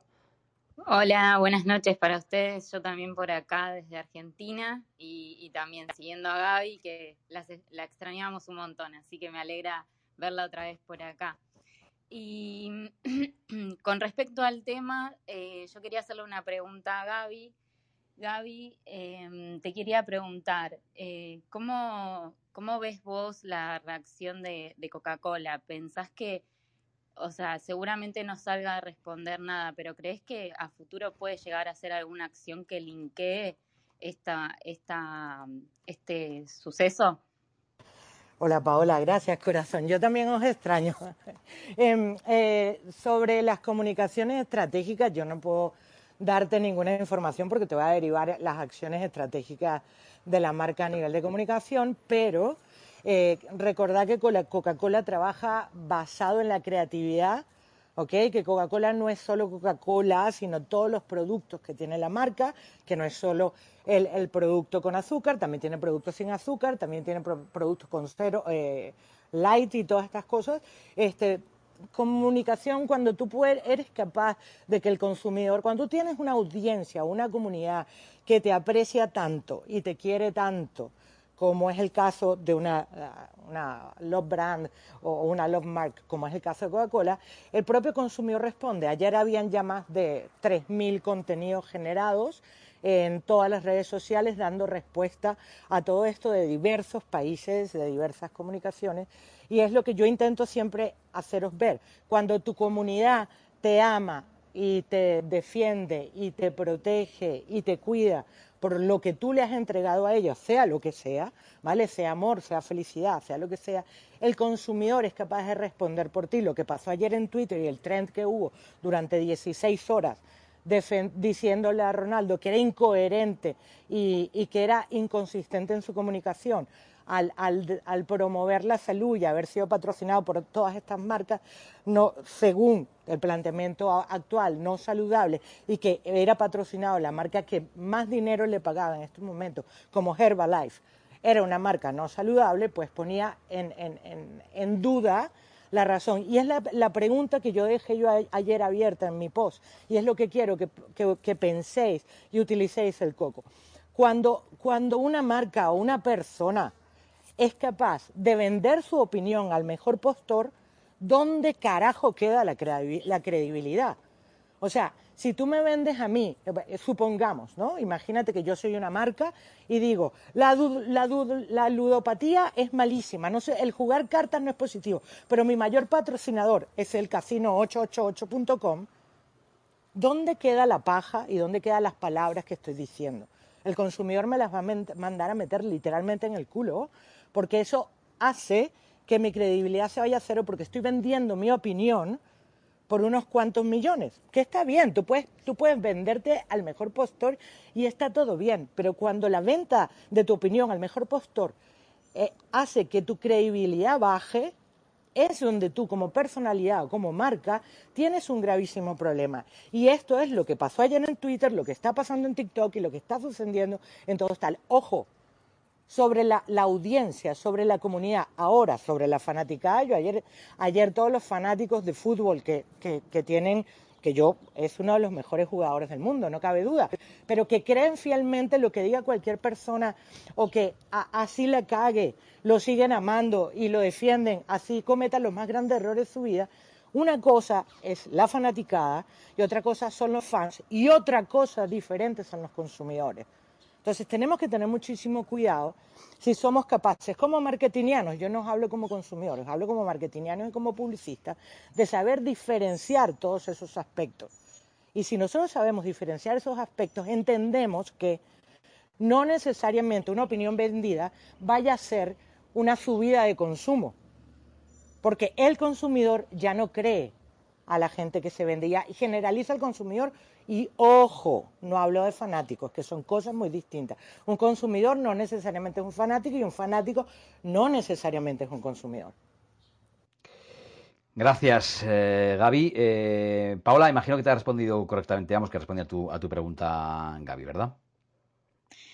[SPEAKER 15] Hola, buenas noches para ustedes. Yo también por acá desde Argentina y, también siguiendo a Gaby, que la, extrañamos un montón, así que me alegra verla otra vez por acá. Y con respecto al tema, eh, yo quería hacerle una pregunta a Gaby. Gaby, em, te quería preguntar, eh, ¿cómo, ¿cómo, ves vos la reacción de, Coca-Cola? ¿Pensás que o sea, seguramente no salga a responder nada, pero ¿crees que a futuro puede llegar a hacer alguna acción que linkee esta, esta, este suceso?
[SPEAKER 8] Hola Paola, gracias corazón. Yo también os extraño. Em, eh, sobre las comunicaciones estratégicas, yo no puedo darte ninguna información porque te voy a derivar las acciones estratégicas de la marca a nivel de comunicación, pero eh, recordad que Coca-Cola trabaja basado en la creatividad, ¿ok? Que Coca-Cola no es solo Coca-Cola, sino todos los productos que tiene la marca, que no es solo el, producto con azúcar, también tiene productos sin azúcar, también tiene productos con cero, eh, light y todas estas cosas. Este, comunicación cuando tú eres capaz de que el consumidor, cuando tú tienes una audiencia, una comunidad que te aprecia tanto y te quiere tanto, como es el caso de una, una love brand o una love mark, como es el caso de Coca-Cola, el propio consumidor responde. Ayer habían ya más de 3.000 contenidos generados en todas las redes sociales dando respuesta a todo esto de diversos países, de diversas comunicaciones. Y es lo que yo intento siempre haceros ver. Cuando tu comunidad te ama y te defiende y te protege y te cuida por lo que tú le has entregado a ellos, sea lo que sea, ¿vale? Sea amor, sea felicidad, sea lo que sea, el consumidor es capaz de responder por ti. Lo que pasó ayer en Twitter y el trend que hubo durante 16 horas diciéndole a Ronaldo que era incoherente y que era inconsistente en su comunicación, al, al, promover la salud y haber sido patrocinado por todas estas marcas, no, según el planteamiento actual, no saludable, y que era patrocinado la marca que más dinero le pagaba en estos momentos, como Herbalife, era una marca no saludable, pues ponía en, en, duda la razón. Y es la, pregunta que yo dejé yo ayer abierta en mi post, y es lo que quiero que, que penséis y utilicéis el coco. Cuando, cuando una marca o una persona es capaz de vender su opinión al mejor postor, ¿dónde carajo queda la, credibilidad? O sea, si tú me vendes a mí, eh, supongamos, ¿no? Imagínate que yo soy una marca y digo, la, la, ludopatía es malísima, no sé, el jugar cartas no es positivo, pero mi mayor patrocinador es el casino888.com, ¿dónde queda la paja y dónde quedan las palabras que estoy diciendo? El consumidor me las va a mandar a meter literalmente en el culo porque eso hace que mi credibilidad se vaya a cero porque estoy vendiendo mi opinión por unos cuantos millones, que está bien, tú puedes, tú puedes venderte al mejor postor y está todo bien, pero cuando la venta de tu opinión al mejor postor eh, hace que tu credibilidad baje, es donde tú como personalidad o como marca tienes un gravísimo problema. Y esto es lo que pasó ayer en Twitter, lo que está pasando en TikTok y lo que está sucediendo en todo tal. Ojo, sobre la, audiencia, sobre la comunidad, ahora sobre la fanática. Yo ayer, ayer todos los fanáticos de fútbol que, tienen, que yo es uno de los mejores jugadores del mundo, no cabe duda, pero que creen fielmente lo que diga cualquier persona o que así le cague, lo siguen amando y lo defienden, así cometan los más grandes errores de su vida. Una cosa es la fanaticada y otra cosa son los fans y otra cosa diferente son los consumidores. Entonces tenemos que tener muchísimo cuidado si somos capaces como marketingianos, yo no hablo como consumidores, hablo como marketingianos y como publicistas, de saber diferenciar todos esos aspectos. Y si nosotros sabemos diferenciar esos aspectos, entendemos que no necesariamente una opinión vendida vaya a ser una subida de consumo, porque el consumidor ya no cree a la gente que se vendía y generaliza al consumidor. Y ojo, no hablo de fanáticos, que son cosas muy distintas. Un consumidor no necesariamente es un fanático y un fanático no necesariamente es un consumidor.
[SPEAKER 3] Gracias, eh, Gaby. Eh, Paola, imagino que te ha respondido correctamente. Vamos, que responde a tu, a tu pregunta, Gaby, ¿verdad?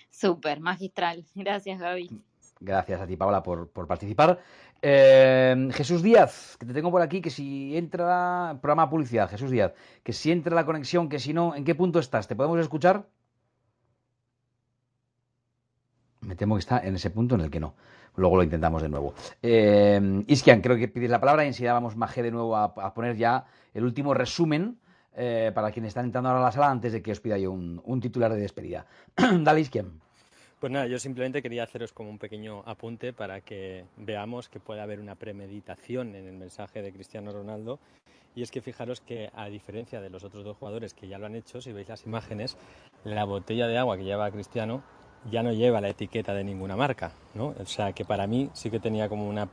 [SPEAKER 15] Súper, magistral. Gracias, Gaby.
[SPEAKER 3] Gracias a ti, Paola, por, por participar. Eh, Jesús Díaz, que te tengo por aquí, que si entra, programa publicidad, Jesús Díaz, que si entra la conexión, que si no, ¿en qué punto estás? ¿Te podemos escuchar? Me temo que está en ese punto en el que no. Luego lo intentamos de nuevo. Eh, Iskian, creo que pides la palabra y enseguida Maje, de nuevo a, poner ya el último resumen eh, para quienes están entrando ahora a la sala antes de que os pida yo un, un titular de despedida. Dale, Iskian.
[SPEAKER 9] Pues nada, yo simplemente quería haceros como un pequeño apunte para que veamos que puede haber una premeditación en el mensaje de Cristiano Ronaldo. Y es que fijaros que a diferencia de los otros dos jugadores que ya lo han hecho, si veis las imágenes, la botella de agua que lleva Cristiano ya no lleva la etiqueta de ninguna marca, ¿no? O sea que para mí sí que tenía como una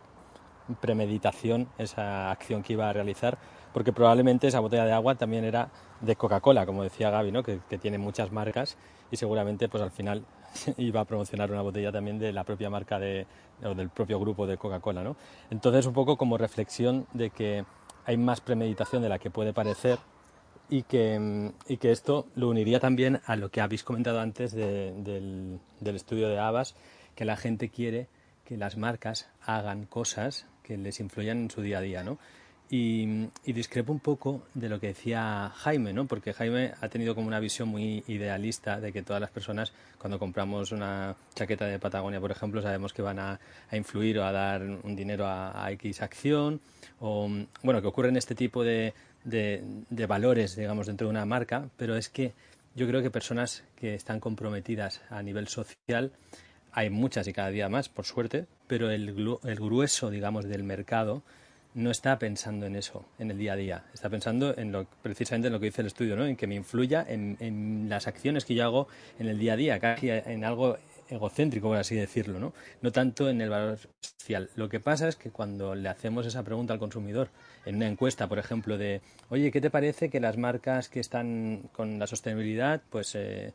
[SPEAKER 9] premeditación esa acción que iba a realizar, porque probablemente esa botella de agua también era de Coca-Cola, como decía Gaby, ¿no? que, tiene muchas marcas y seguramente pues al final iba a promocionar una botella también de la propia marca de, o del propio grupo de Coca-Cola. ¿no? Entonces, un poco como reflexión de que hay más premeditación de la que puede parecer y que, y que esto lo uniría también a lo que habéis comentado antes del, del estudio de Abbas, que la gente quiere que las marcas hagan cosas que les influyan en su día a día, ¿no? Y, discrepo un poco de lo que decía Jaime, ¿no? Porque Jaime ha tenido como una visión muy idealista de que todas las personas, cuando compramos una chaqueta de Patagonia, por ejemplo, sabemos que van a, influir o a dar un dinero a, X acción, o bueno, que ocurren este tipo de, de valores, digamos, dentro de una marca, pero es que yo creo que personas que están comprometidas a nivel social, hay muchas y cada día más, por suerte, pero el, el grueso, digamos, del mercado no está pensando en eso en el día a día, está pensando en lo, precisamente en lo que dice el estudio, ¿no? en que me influya en, en, las acciones que yo hago en el día a día, casi en algo egocéntrico, por así decirlo, ¿no? no tanto en el valor social. Lo que pasa es que cuando le hacemos esa pregunta al consumidor, en una encuesta, por ejemplo, de, oye, ¿qué te parece que las marcas que están con la sostenibilidad, pues eh,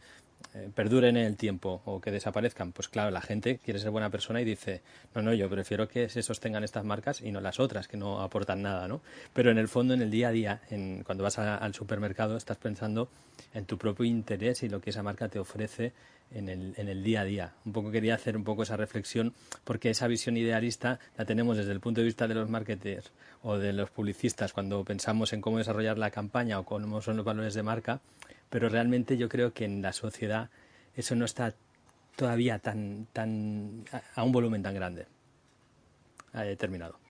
[SPEAKER 9] eh, perduren en el tiempo o que desaparezcan, pues claro, la gente quiere ser buena persona y dice, no, no, yo prefiero que se sostengan estas marcas y no las otras, que no aportan nada, ¿no? Pero en el fondo, en el día a día, en, cuando vas al supermercado, estás pensando en tu propio interés y lo que esa marca te ofrece en el, en el día a día. Un poco quería hacer un poco esa reflexión porque esa visión idealista la tenemos desde el punto de vista de los marketers o de los publicistas cuando pensamos en cómo desarrollar la campaña o cómo son los valores de marca, pero realmente yo creo que en la sociedad eso no está todavía tan, tan a un volumen tan grande. He terminado.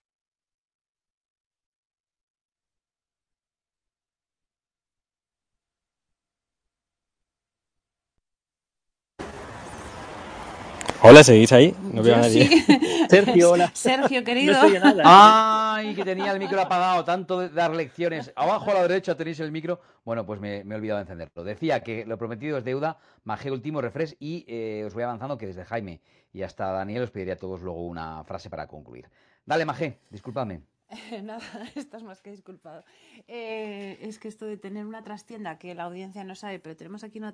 [SPEAKER 9] Hola, ¿seguís ahí? No veo a nadie.
[SPEAKER 4] Sergio, hola. Sergio, querido.
[SPEAKER 3] Ay, que tenía el micro apagado, tanto de dar lecciones. Abajo a la derecha tenéis el micro. Bueno, pues me, he olvidado de encenderlo. Decía que lo prometido es deuda, majé último refresh y eh, os voy avanzando que desde Jaime y hasta Daniel os pediría a todos luego una frase para concluir. Dale, Majé, discúlpame.
[SPEAKER 4] Nada, estás más que disculpado. Eh, es que esto de tener una trastienda que la audiencia no sabe, pero tenemos aquí una,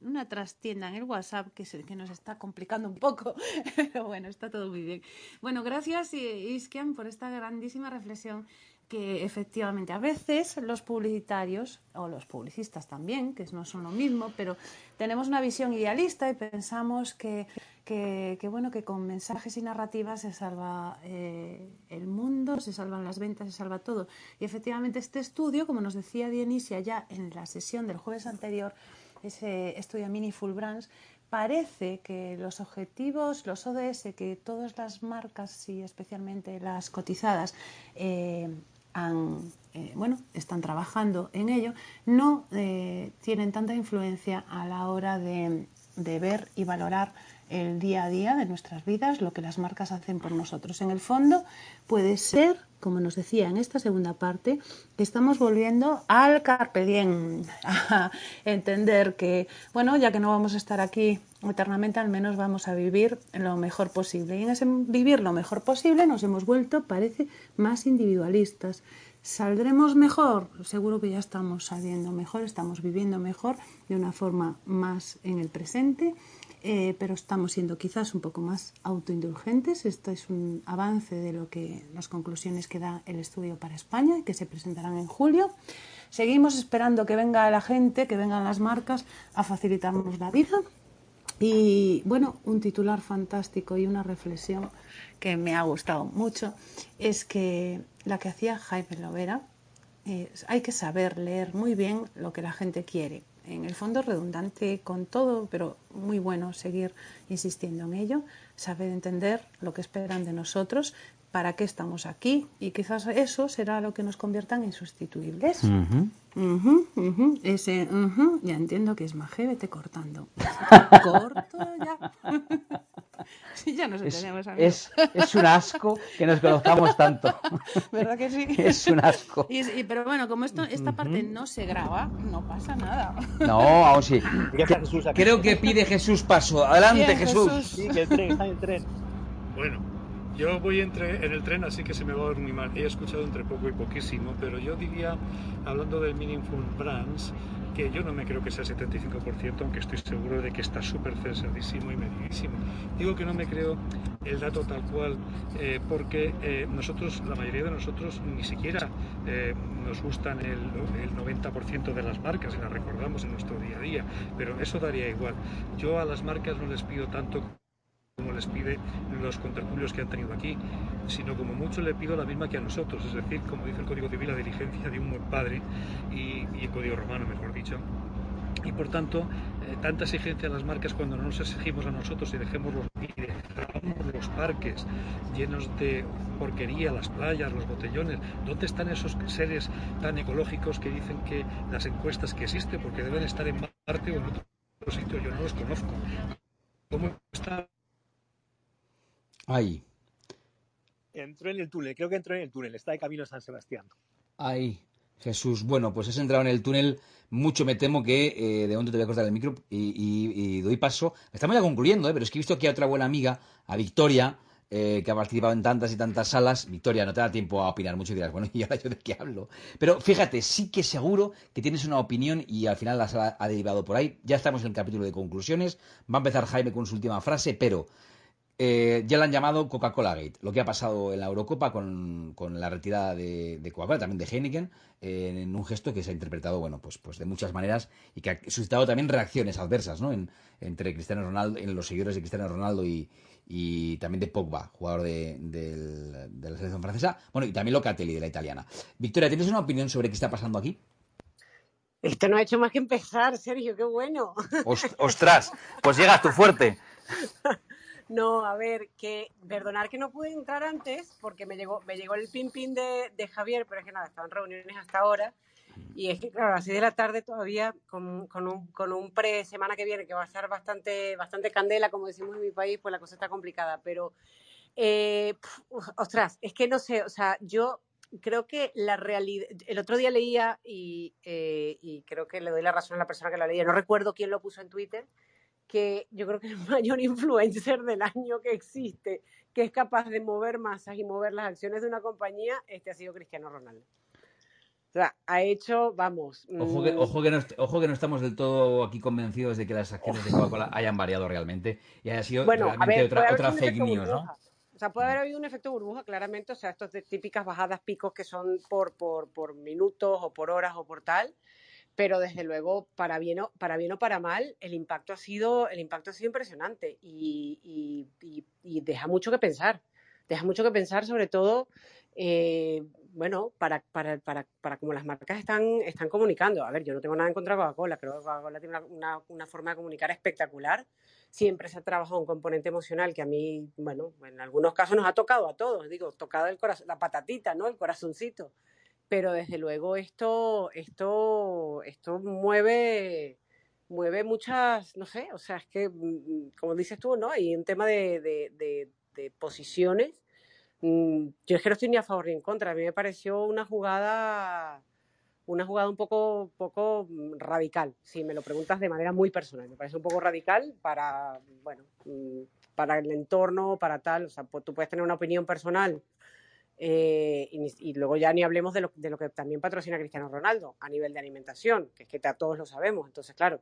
[SPEAKER 4] una trastienda en el WhatsApp que, se, que nos está complicando un poco, pero bueno, está todo muy bien. Bueno, gracias Iskian por esta grandísima reflexión que efectivamente a veces los publicitarios o los publicistas también, que no son lo mismo, pero tenemos una visión idealista y pensamos que, que, bueno, que con mensajes y narrativas se salva eh, el mundo, se salvan las ventas, se salva todo. Y efectivamente este estudio, como nos decía Dionisia ya en la sesión del jueves anterior, ese estudio Mini Full Brands, parece que los objetivos, los ODS, que todas las marcas y especialmente las cotizadas eh, eh, bueno, están trabajando en ello, no eh, tienen tanta influencia a la hora de, de ver y valorar el día a día de nuestras vidas, lo que las marcas hacen por nosotros. En el fondo puede ser, como nos decía en esta segunda parte, estamos volviendo al carpe diem, a entender que, bueno, ya que no vamos a estar aquí eternamente, al menos vamos a vivir lo mejor posible. Y en ese vivir lo mejor posible nos hemos vuelto, parece, más individualistas ¿Saldremos mejor? Seguro que ya estamos saliendo mejor, estamos viviendo mejor de una forma más en el presente, eh, pero estamos siendo quizás un poco más autoindulgentes. Esto es un avance de lo que las conclusiones que da el estudio para España, que se presentarán en julio. Seguimos esperando que venga la gente, que vengan las marcas a facilitarnos la vida. Y bueno, un titular fantástico y una reflexión que me ha gustado mucho es que la que hacía Jaime Lovera, hay que saber leer muy bien lo que la gente quiere. En el fondo redundante con todo, pero muy bueno seguir insistiendo en ello, saber entender lo que esperan de nosotros, para qué estamos aquí y quizás eso será lo que nos convierta en insustituibles. Ese ya entiendo que es maje, vete cortando. Corto ya. sí, ya nos entendemos.
[SPEAKER 3] Es, es, es, un asco que nos conozcamos tanto.
[SPEAKER 4] ¿Verdad que sí?
[SPEAKER 3] Es un asco.
[SPEAKER 4] Y, y, pero bueno, como esto, esta parte no se graba, no pasa nada.
[SPEAKER 3] No, aún sí. Creo que pide Jesús paso. Adelante, Jesús.
[SPEAKER 4] Jesús.
[SPEAKER 5] Sí, que el tren, está en el tren.
[SPEAKER 16] Bueno, yo voy entre, en el tren, así que se me va a oír muy mal. He escuchado entre poco y poquísimo, pero yo diría, hablando del Meaningful Brands, que yo no me creo que sea 75%, aunque estoy seguro de que está súper censadísimo y medidísimo. Digo que no me creo el dato tal cual, eh, porque eh, nosotros, la mayoría de nosotros, ni siquiera eh, nos gustan el, el 90% de las marcas y las recordamos en nuestro día a día, pero eso daría igual. Yo a las marcas no les pido tanto como les pide los contertulios que han tenido aquí, sino como mucho le pido la misma que a nosotros, es decir, como dice el Código Civil, la diligencia de un buen padre y, y el Código Romano, mejor dicho. Y por tanto, eh, tanta exigencia a las marcas cuando no nos exigimos a nosotros y dejemos los, y dejamos los parques llenos de porquería, las playas, los botellones. ¿Dónde están esos seres tan ecológicos que dicen que las encuestas que existen, porque deben estar en Marte o en otro sitio, yo no los conozco? ¿Cómo está
[SPEAKER 3] Ahí,
[SPEAKER 5] Entró en el túnel, creo que entró en el túnel, está de camino a San Sebastián.
[SPEAKER 3] ahí. Jesús, bueno, pues has entrado en el túnel. Mucho me temo que eh, de momento te voy a cortar el micro y, y- y doy paso. Estamos ya concluyendo, ¿eh? pero es que he visto aquí a otra buena amiga, a Victoria, eh, que ha participado en tantas y tantas salas. Victoria, no te da tiempo a opinar mucho y dirás, bueno, ¿y ahora yo de qué hablo? Pero fíjate, sí que seguro que tienes una opinión y al final la sala ha derivado por ahí. Ya estamos en el capítulo de conclusiones. Va a empezar Jaime con su última frase, pero eh, ya la han llamado Coca-Cola Gate. Lo que ha pasado en la Eurocopa con, con la retirada de, de Coca-Cola, también de Heineken, eh, en un gesto que se ha interpretado, bueno, pues, pues de muchas maneras y que ha suscitado también reacciones adversas, ¿no? En, entre Cristiano Ronaldo, en los seguidores de Cristiano Ronaldo y, y también de Pogba, jugador de, de la selección francesa. Bueno, y también Locatelli, de la italiana. Victoria, ¿tienes una opinión sobre qué está pasando aquí?
[SPEAKER 17] Esto no ha hecho más que empezar, Sergio, qué bueno.
[SPEAKER 3] Os- ostras, pues llegas tú fuerte.
[SPEAKER 17] No, a ver, que perdonar que no pude entrar antes porque me llegó, me llegó el pin pin de, Javier, pero es que nada, estaban reuniones hasta ahora. Y es que, claro, a las 6 de la tarde todavía, con, un, con un pre semana que viene, que va a estar bastante, bastante candela, como decimos en mi país, pues la cosa está complicada. Pero, eh, ostras, es que no sé, o sea, yo creo que la realidad. El otro día leía y, eh, y creo que le doy la razón a la persona que lo leía, no recuerdo quién lo puso en Twitter, que yo creo que el mayor influencer del año que existe, que es capaz de mover masas y mover las acciones de una compañía, este ha sido Cristiano Ronaldo. O sea, ha hecho, vamos.
[SPEAKER 3] Ojo que,
[SPEAKER 17] mm,
[SPEAKER 3] ojo, que no, ojo que no estamos del todo aquí convencidos de que las acciones de Coca-Cola hayan variado realmente y haya sido
[SPEAKER 17] Bueno,
[SPEAKER 3] realmente
[SPEAKER 17] ver,
[SPEAKER 3] otra, otra fake news, ¿no?
[SPEAKER 17] O sea, puede haber habido un efecto burbuja, claramente. O sea, estos de típicas bajadas, picos que son por, por, por minutos o por horas o por tal. Pero desde luego, para bien o para, bien o para mal, el impacto ha sido, el impacto ha sido impresionante y, y- y- y deja mucho que pensar. Deja mucho que pensar, sobre todo, eh, bueno, para, para, para, para cómo las marcas están, están comunicando. A ver, yo no tengo nada en contra de Coca-Cola, creo que Coca-Cola tiene una, una- una forma de comunicar espectacular. Siempre se ha trabajado un componente emocional que a mí, bueno, en algunos casos nos ha tocado a todos, digo, tocado el corazón, la patatita, ¿no? El corazoncito. Pero desde luego esto, esto, esto mueve, mueve muchas, no sé, o sea, es que, mm, como dices tú, ¿no? Hay un tema de, de, de- de posiciones. Mm, Yo es que no estoy ni a favor ni en contra. A mí me pareció una jugada, una jugada un poco, poco mm, radical, si me lo preguntas de manera muy personal. Me parece un poco radical para, bueno, mm, para el entorno, para tal. O sea, tú puedes tener una opinión personal Eh, y, luego ya ni hablemos de lo, de lo, que también patrocina Cristiano Ronaldo a nivel de alimentación, que es que todos lo sabemos. Entonces, claro.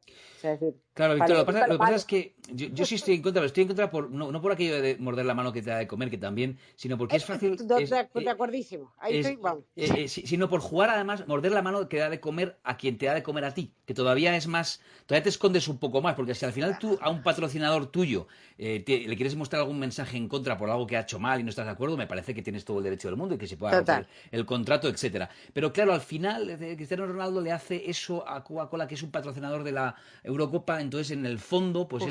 [SPEAKER 3] claro, Víctor, lo, que pasa, es que yo, sí estoy en contra, pero estoy en contra por, no, por aquello de morder la mano que te da de comer, que también, sino porque es eh, fácil.
[SPEAKER 17] de, acuerdísimo. Ahí estoy, vamos.
[SPEAKER 3] Eh, sino por jugar además, morder la mano que da de comer a quien te da de comer a ti, que todavía es más, todavía te escondes un poco más, porque si al final tú a un patrocinador tuyo le quieres mostrar algún mensaje en contra por algo que ha hecho mal y no estás de acuerdo, me parece que tienes todo el derecho del mundo y que se pueda el contrato, etcétera. Pero claro, al final eh, Cristiano Ronaldo le hace eso a Coca-Cola, que es un patrocinador de la Eurocopa, entonces en el fondo, pues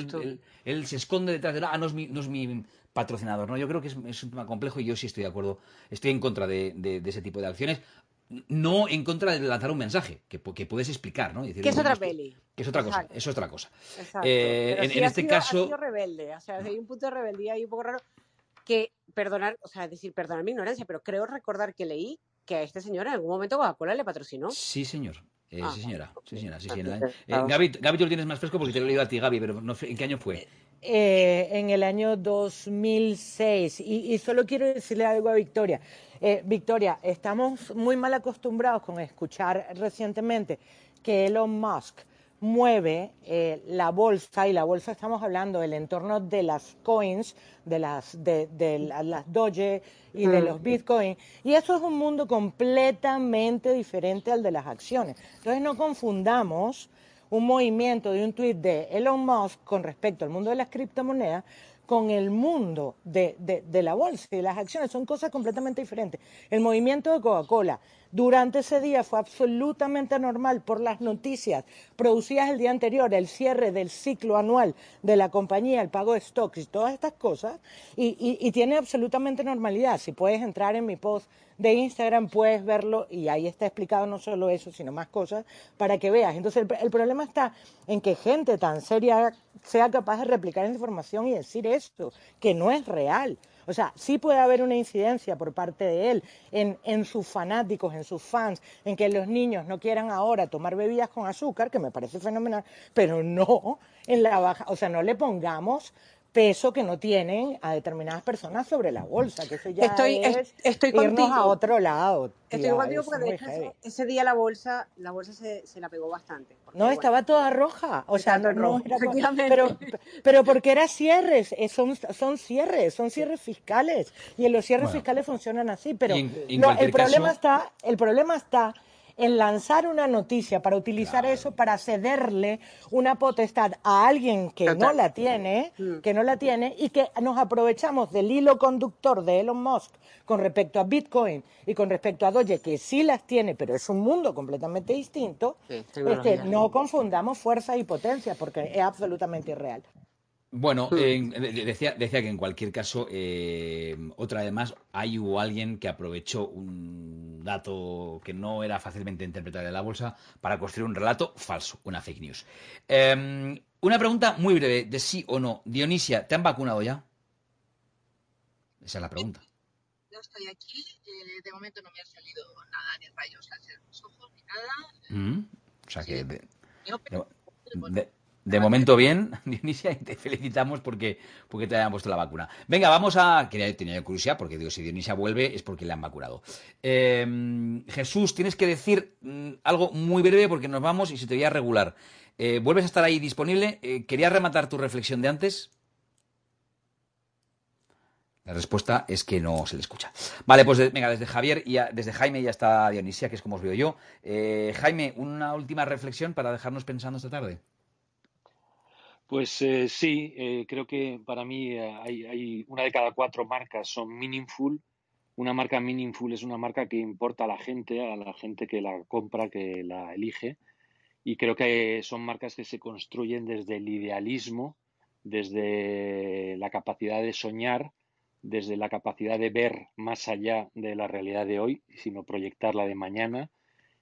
[SPEAKER 3] él, se esconde detrás de, ah, no es mi, no es mi patrocinador, ¿no? Yo creo que es, un tema complejo y yo sí estoy de acuerdo, estoy en contra de, ese tipo de acciones no en contra de lanzar un mensaje que, que puedes explicar, ¿no?
[SPEAKER 17] que es otra peli.
[SPEAKER 3] Que es otra cosa, es otra cosa. Eh, en, este caso...
[SPEAKER 17] Ha rebelde, o sea, hay un punto de rebeldía ahí un poco raro que perdonar, o sea, decir, perdonar mi ignorancia, pero creo recordar que leí que a este señor en algún momento Coca-Cola le patrocinó.
[SPEAKER 3] Sí, señor. Eh, ah, sí, señora. Sí, señora. Sí, señora. Eh, Gaby, Gaby, tú lo tienes más fresco porque te lo he leído a ti, Gaby, pero no, ¿en qué año fue?
[SPEAKER 8] Eh, en el año 2006. Y, y, solo quiero decirle algo a Victoria. Eh, Victoria, estamos muy mal acostumbrados con escuchar recientemente que Elon Musk mueve eh, la bolsa, y la bolsa estamos hablando del entorno de las coins, de las, de, las Doge y de mm. los Bitcoin, y eso es un mundo completamente diferente al de las acciones. Entonces no confundamos un movimiento de un tweet de Elon Musk con respecto al mundo de las criptomonedas con el mundo de, de, la bolsa y las acciones. Son cosas completamente diferentes. El movimiento de Coca-Cola durante ese día fue absolutamente normal por las noticias producidas el día anterior, el cierre del ciclo anual de la compañía, el pago de stocks y todas estas cosas, y, tiene absolutamente normalidad. Si puedes entrar en mi post de Instagram, puedes verlo y ahí está explicado no solo eso, sino más cosas para que veas. Entonces, el, el problema está en que gente tan seria sea capaz de replicar esa información y decir esto, que no es real. O sea, sí puede haber una incidencia por parte de él en, en sus fanáticos, en sus fans, en que los niños no quieran ahora tomar bebidas con azúcar, que me parece fenomenal, pero no en la baja, o sea, no le pongamos peso que no tienen a determinadas personas sobre la bolsa, que eso ya
[SPEAKER 17] estoy,
[SPEAKER 8] es
[SPEAKER 17] estoy
[SPEAKER 8] irnos
[SPEAKER 17] contigo.
[SPEAKER 8] a otro lado.
[SPEAKER 17] estoy contigo porque ese, día la bolsa, la bolsa se, se la pegó bastante.
[SPEAKER 8] no, estaba toda roja, o sea, no, no era, pero, pero porque era cierres, eh, son, son cierres, son cierres fiscales y en los cierres fiscales funcionan así, pero el problema está, el problema está en lanzar una noticia para utilizar eso para cederle una potestad a alguien que no la tiene, mm. que no la tiene y que nos aprovechamos del hilo conductor de Elon Musk con respecto a Bitcoin y con respecto a Doge, que sí las tiene, pero es un mundo completamente distinto, este, no confundamos fuerza y potencia porque es absolutamente irreal.
[SPEAKER 3] Bueno, decía, decía que en cualquier caso, eh, otra vez más, hay hubo alguien que aprovechó un dato que no era fácilmente interpretable en la bolsa para construir un relato falso, una fake news. Em, una pregunta muy breve, de sí o no. Dionisia, ¿te han vacunado ya? Esa es la pregunta.
[SPEAKER 18] Yo estoy aquí, eh, de momento no me ha salido nada, ni rayos láser en los ojos, ni nada.
[SPEAKER 3] Mm, o sea que... de, de momento bien, Dionisia, y te felicitamos porque, porque te hayan puesto la vacuna. Venga, vamos a... Quería tener curiosidad porque digo, si Dionisia vuelve es porque le han vacunado. Em, Jesús, tienes que decir mm, algo muy breve porque nos vamos y se te veía regular. Eh, ¿Vuelves a estar ahí disponible? Eh, ¿Querías rematar tu reflexión de antes? La respuesta es que no se le escucha. Vale, pues venga, desde Javier y desde Jaime ya está Dionisia, que es como os veo yo. Eh, Jaime, una última reflexión para dejarnos pensando esta tarde.
[SPEAKER 6] Pues eh, sí, eh, creo que para mí eh, hay, una de cada cuatro marcas son meaningful. Una marca meaningful es una marca que importa a la gente, a la gente que la compra, que la elige. Y creo que son marcas que se construyen desde el idealismo, desde la capacidad de soñar, desde la capacidad de ver más allá de la realidad de hoy, sino proyectarla de mañana.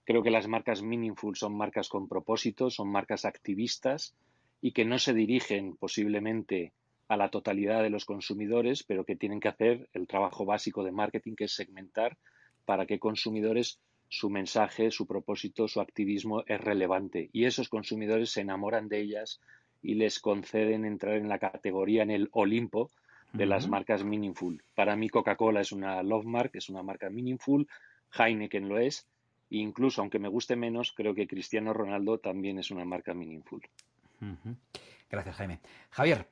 [SPEAKER 6] Creo que las marcas meaningful son marcas con propósito, son marcas activistas, y que no se dirigen posiblemente a la totalidad de los consumidores, pero que tienen que hacer el trabajo básico de marketing, que es segmentar para que consumidores su mensaje, su propósito, su activismo es relevante. Y esos consumidores se enamoran de ellas y les conceden entrar en la categoría, en el Olimpo de las marcas meaningful. Para mí Coca-Cola es una love mark, es una marca meaningful, Heineken lo es, e incluso aunque me guste menos, creo que Cristiano Ronaldo también es una marca meaningful.
[SPEAKER 3] Gracias, Jaime. Javier,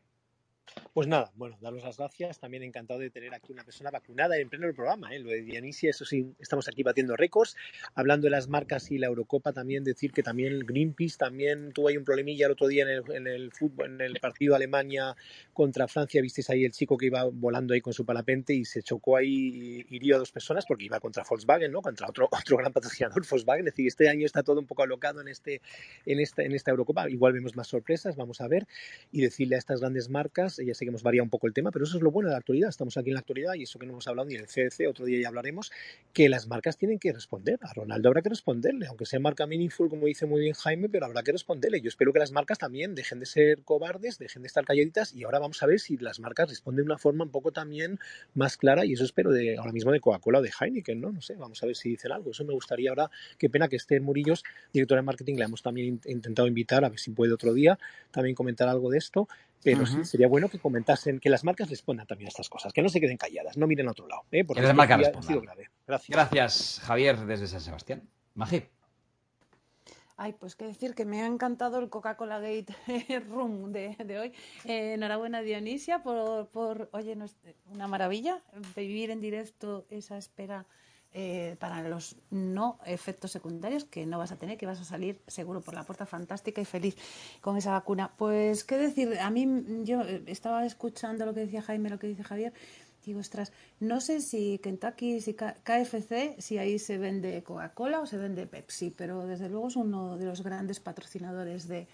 [SPEAKER 5] pues nada, bueno, daros las gracias. También encantado de tener aquí una persona vacunada en pleno programa. ¿eh? Lo de Dianisia, eso sí, estamos aquí batiendo récords. Hablando de las marcas y la Eurocopa, también decir que también Greenpeace también tuvo ahí un problemilla el otro día en el, fútbol, en el partido Alemania contra Francia. Visteis ahí el chico que iba volando ahí con su parapente y se chocó ahí, y hirió a dos personas porque iba contra Volkswagen, ¿no? Contra otro, otro gran patrocinador, Volkswagen. Es decir, este año está todo un poco alocado en, este, en, esta, en esta Eurocopa. Igual vemos más sorpresas, vamos a ver. Y decirle a estas grandes marcas, ya sé que hemos variado un poco el tema, pero eso es lo bueno de la actualidad. Estamos aquí en la actualidad y eso que no hemos hablado ni del CDC, otro día ya hablaremos, que las marcas tienen que responder. A Ronaldo habrá que responderle, aunque sea marca meaningful, como dice muy bien Jaime, pero habrá que responderle. Yo espero que las marcas también dejen de ser cobardes, dejen de estar calladitas y ahora vamos a ver si las marcas responden de una forma un poco también más clara y eso espero de ahora mismo de Coca-Cola o de Heineken, ¿no? No sé, vamos a ver si dicen algo. Eso me gustaría ahora. Qué pena que esté Murillos, director de marketing, le hemos también intentado invitar, a ver si puede otro día también comentar algo de esto pero sí, sería bueno que comentasen, que las marcas respondan también a estas cosas, que no se queden calladas, no miren a otro lado. ¿eh?
[SPEAKER 3] Porque las marcas respondan. Gracias. Gracias, Javier, desde San Sebastián. Magí.
[SPEAKER 4] Ay, pues qué decir que me ha encantado el Coca-Cola Gate Room de, de hoy. Eh, enhorabuena, Dionisia, por, por, oye, no una maravilla vivir en directo esa espera eh, para los no efectos secundarios que no vas a tener, que vas a salir seguro por la puerta fantástica y feliz con esa vacuna. Pues, ¿qué decir? A mí, yo eh, estaba escuchando lo que decía Jaime, lo que dice Javier. Digo, ostras, no sé si Kentucky, si KFC, si ahí se vende Coca-Cola o se vende Pepsi, pero desde luego es uno de los grandes patrocinadores de,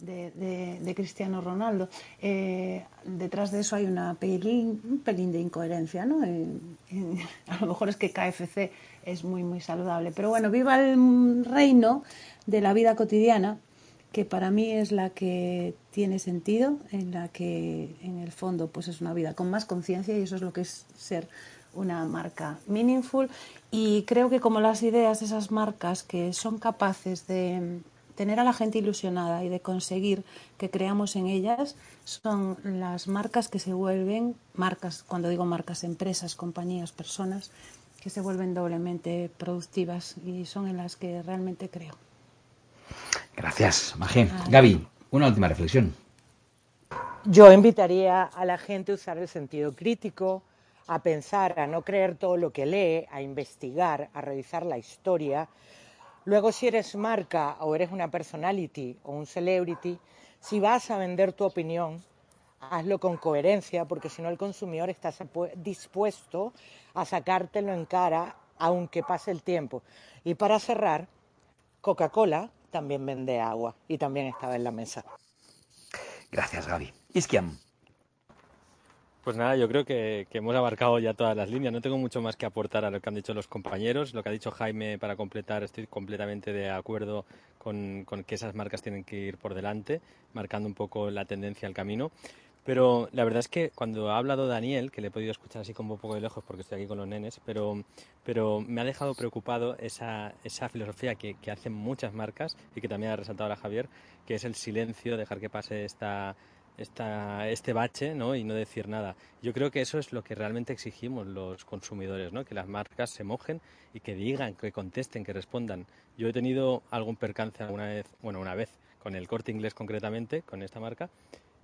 [SPEAKER 4] de, Cristiano Ronaldo. Eh, detrás de eso hay una pelín, un pelín de incoherencia, ¿no? a lo mejor es que KFC es muy, muy saludable. Pero bueno, viva el reino de la vida cotidiana, que para mí es la que tiene sentido, en la que en el fondo pues es una vida con más conciencia y eso es lo que es ser una marca meaningful y creo que como las ideas de esas marcas que son capaces de tener a la gente ilusionada y de conseguir que creamos en ellas son las marcas que se vuelven marcas, cuando digo marcas, empresas, compañías, personas que se vuelven doblemente productivas y son en las que realmente creo.
[SPEAKER 3] Gracias, Magín. Gaby, una última reflexión.
[SPEAKER 8] Yo invitaría a la gente a usar el sentido crítico, a pensar, a no creer todo lo que lee, a investigar, a revisar la historia Luego, si eres marca o eres una personality o un celebrity, si vas a vender tu opinión, hazlo con coherencia, porque si no el consumidor está dispuesto a sacártelo en cara aunque pase el tiempo. Y para cerrar, Coca-Cola también vende agua y también estaba en la mesa.
[SPEAKER 3] Gracias, Gaby. Isquiam.
[SPEAKER 9] Pues nada, yo creo que, hemos abarcado ya todas las líneas. No tengo mucho más que aportar a lo que han dicho los compañeros. Lo que ha dicho Jaime para completar, estoy completamente de acuerdo con, que esas marcas tienen que ir por delante, marcando un poco la tendencia al camino. Pero la verdad es que cuando ha hablado Daniel, que le he podido escuchar así como un poco de lejos porque estoy aquí con los nenes, pero, me ha dejado preocupado esa, filosofía que, que hacen muchas marcas y que también ha resaltado a Javier, que es el silencio, dejar que pase esta, este bache ¿no? y no decir nada. Yo creo que eso es lo que realmente exigimos los consumidores, ¿no? que las marcas se mojen y que digan, que contesten, que respondan. Yo he tenido algún percance alguna vez, bueno, una vez con el corte inglés concretamente, con esta marca,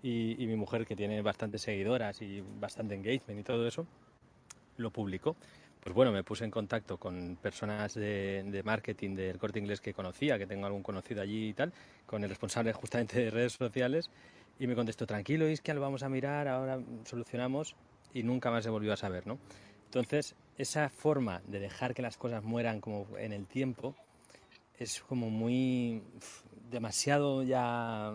[SPEAKER 9] y, mi mujer, que tiene bastantes seguidoras y bastante engagement y todo eso, lo publicó. Pues bueno, me puse en contacto con personas de, marketing del corte inglés que conocía, que tengo algún conocido allí y tal, con el responsable justamente de redes sociales, y me contestó, tranquilo, es que lo vamos a mirar, ahora solucionamos y nunca más se volvió a saber, ¿no? Entonces, esa forma de dejar que las cosas mueran como en el tiempo es como muy demasiado ya,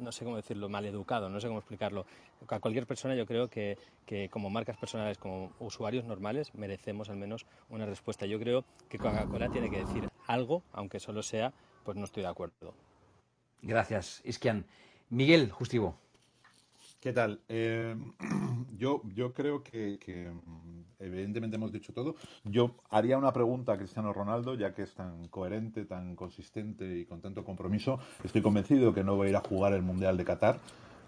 [SPEAKER 9] no sé cómo decirlo, maleducado, no sé cómo explicarlo. A cualquier persona yo creo que, que como marcas personales, como usuarios normales, merecemos al menos una respuesta. Yo creo que Coca-Cola tiene que decir algo, aunque solo sea, pues no estoy de acuerdo.
[SPEAKER 3] Gracias, Iskian. Miguel Justivo.
[SPEAKER 10] ¿Qué tal? Eh, yo, yo creo que, mm, evidentemente hemos dicho todo. Yo haría una pregunta a Cristiano Ronaldo, ya que es tan coherente, tan consistente y con tanto compromiso. Estoy convencido que no va a ir a jugar el Mundial de Qatar.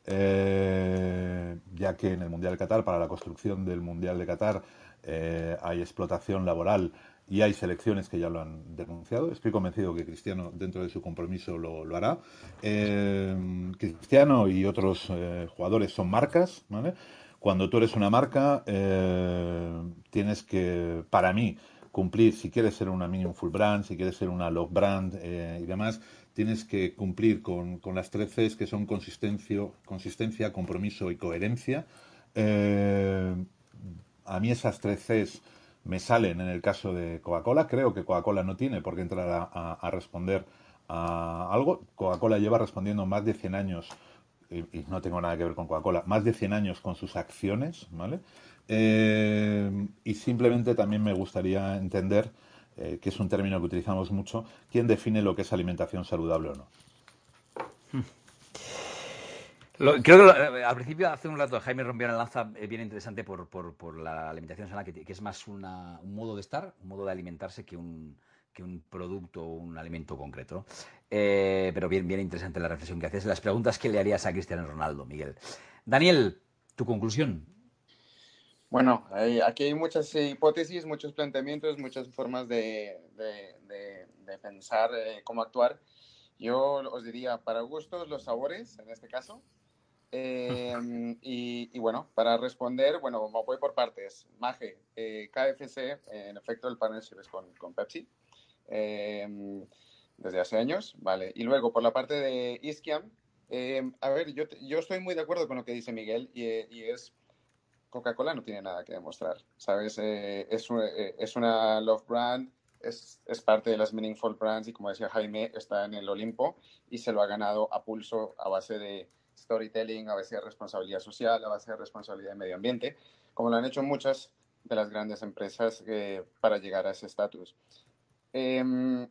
[SPEAKER 10] eh, ya que en el Mundial de Qatar, para la construcción del Mundial de Qatar, eh, hay explotación laboral y hay selecciones que ya lo han denunciado. Estoy convencido que Cristiano, dentro de su compromiso, lo, hará. Eh, Cristiano y otros jugadores son marcas, Cuando tú eres una marca, tienes que, para mí, cumplir, si quieres ser una minimum full brand, si quieres ser una love brand y demás, tienes que cumplir con, las tres Cs que son consistencia, consistencia compromiso y coherencia. Eh, a mí esas tres Cs me salen en el caso de Coca-Cola. Creo que Coca-Cola no tiene por qué entrar a, responder a algo. Coca-Cola lleva respondiendo más de 100 años, y, no tengo nada que ver con Coca-Cola, más de 100 años con sus acciones, ¿vale? Eh, y simplemente también me gustaría entender eh, que es un término que utilizamos mucho, ¿quién define lo que es alimentación saludable o no?
[SPEAKER 3] Creo que eh, al principio, hace un rato, Jaime rompió una lanza eh, bien interesante por, por, la alimentación sana, que, es más un modo de estar, un modo de alimentarse que un, que un producto o un alimento concreto. pero bien, bien interesante la reflexión que haces. Las preguntas que le harías a Cristiano Ronaldo, Miguel. Daniel, tu conclusión.
[SPEAKER 12] Bueno, aquí hay muchas hipótesis, muchos planteamientos, muchas formas de, pensar eh, cómo actuar. Yo os diría, para gustos, los sabores, en este caso. Em, y, bueno, para responder, bueno, voy por partes. Maje, eh, KFC, en efecto, el partnership es con, con Pepsi em, desde hace años, ¿vale? Y luego, por la parte de Iskiam, em, a ver, yo, yo estoy muy de acuerdo con lo que dice Miguel y, y es Coca-Cola no tiene nada que demostrar, ¿sabes? Eh, es, eh, es, una love brand, es, es, parte de las meaningful brands y como decía Jaime, está en el Olimpo y se lo ha ganado a pulso a base de storytelling, a base de responsabilidad social, a base de responsabilidad de medio ambiente, como lo han hecho muchas de las grandes empresas eh, para llegar a ese estatus. Em,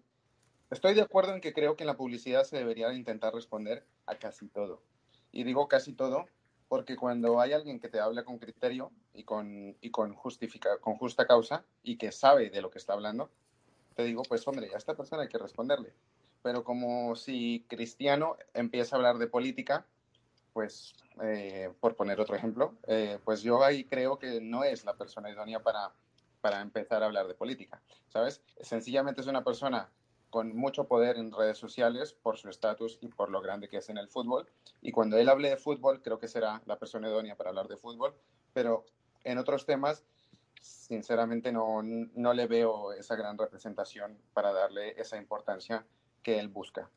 [SPEAKER 12] estoy de acuerdo en que creo que en la publicidad se debería intentar responder a casi todo. Y digo casi todo porque cuando hay alguien que te habla con criterio y con, y con, justifica, con justa causa y que sabe de lo que está hablando, te digo, pues hombre, a esta persona hay que responderle. Pero como si Cristiano empieza a hablar de política, pues eh, por poner otro ejemplo, eh, pues yo ahí creo que no es la persona idónea para, para empezar a hablar de política, ¿sabes? Sencillamente es una persona con mucho poder en redes sociales por su estatus y por lo grande que es en el fútbol. Y cuando él hable de fútbol, creo que será la persona idónea para hablar de fútbol, pero en otros temas, sinceramente, no, no le veo esa gran representación para darle esa importancia que él busca.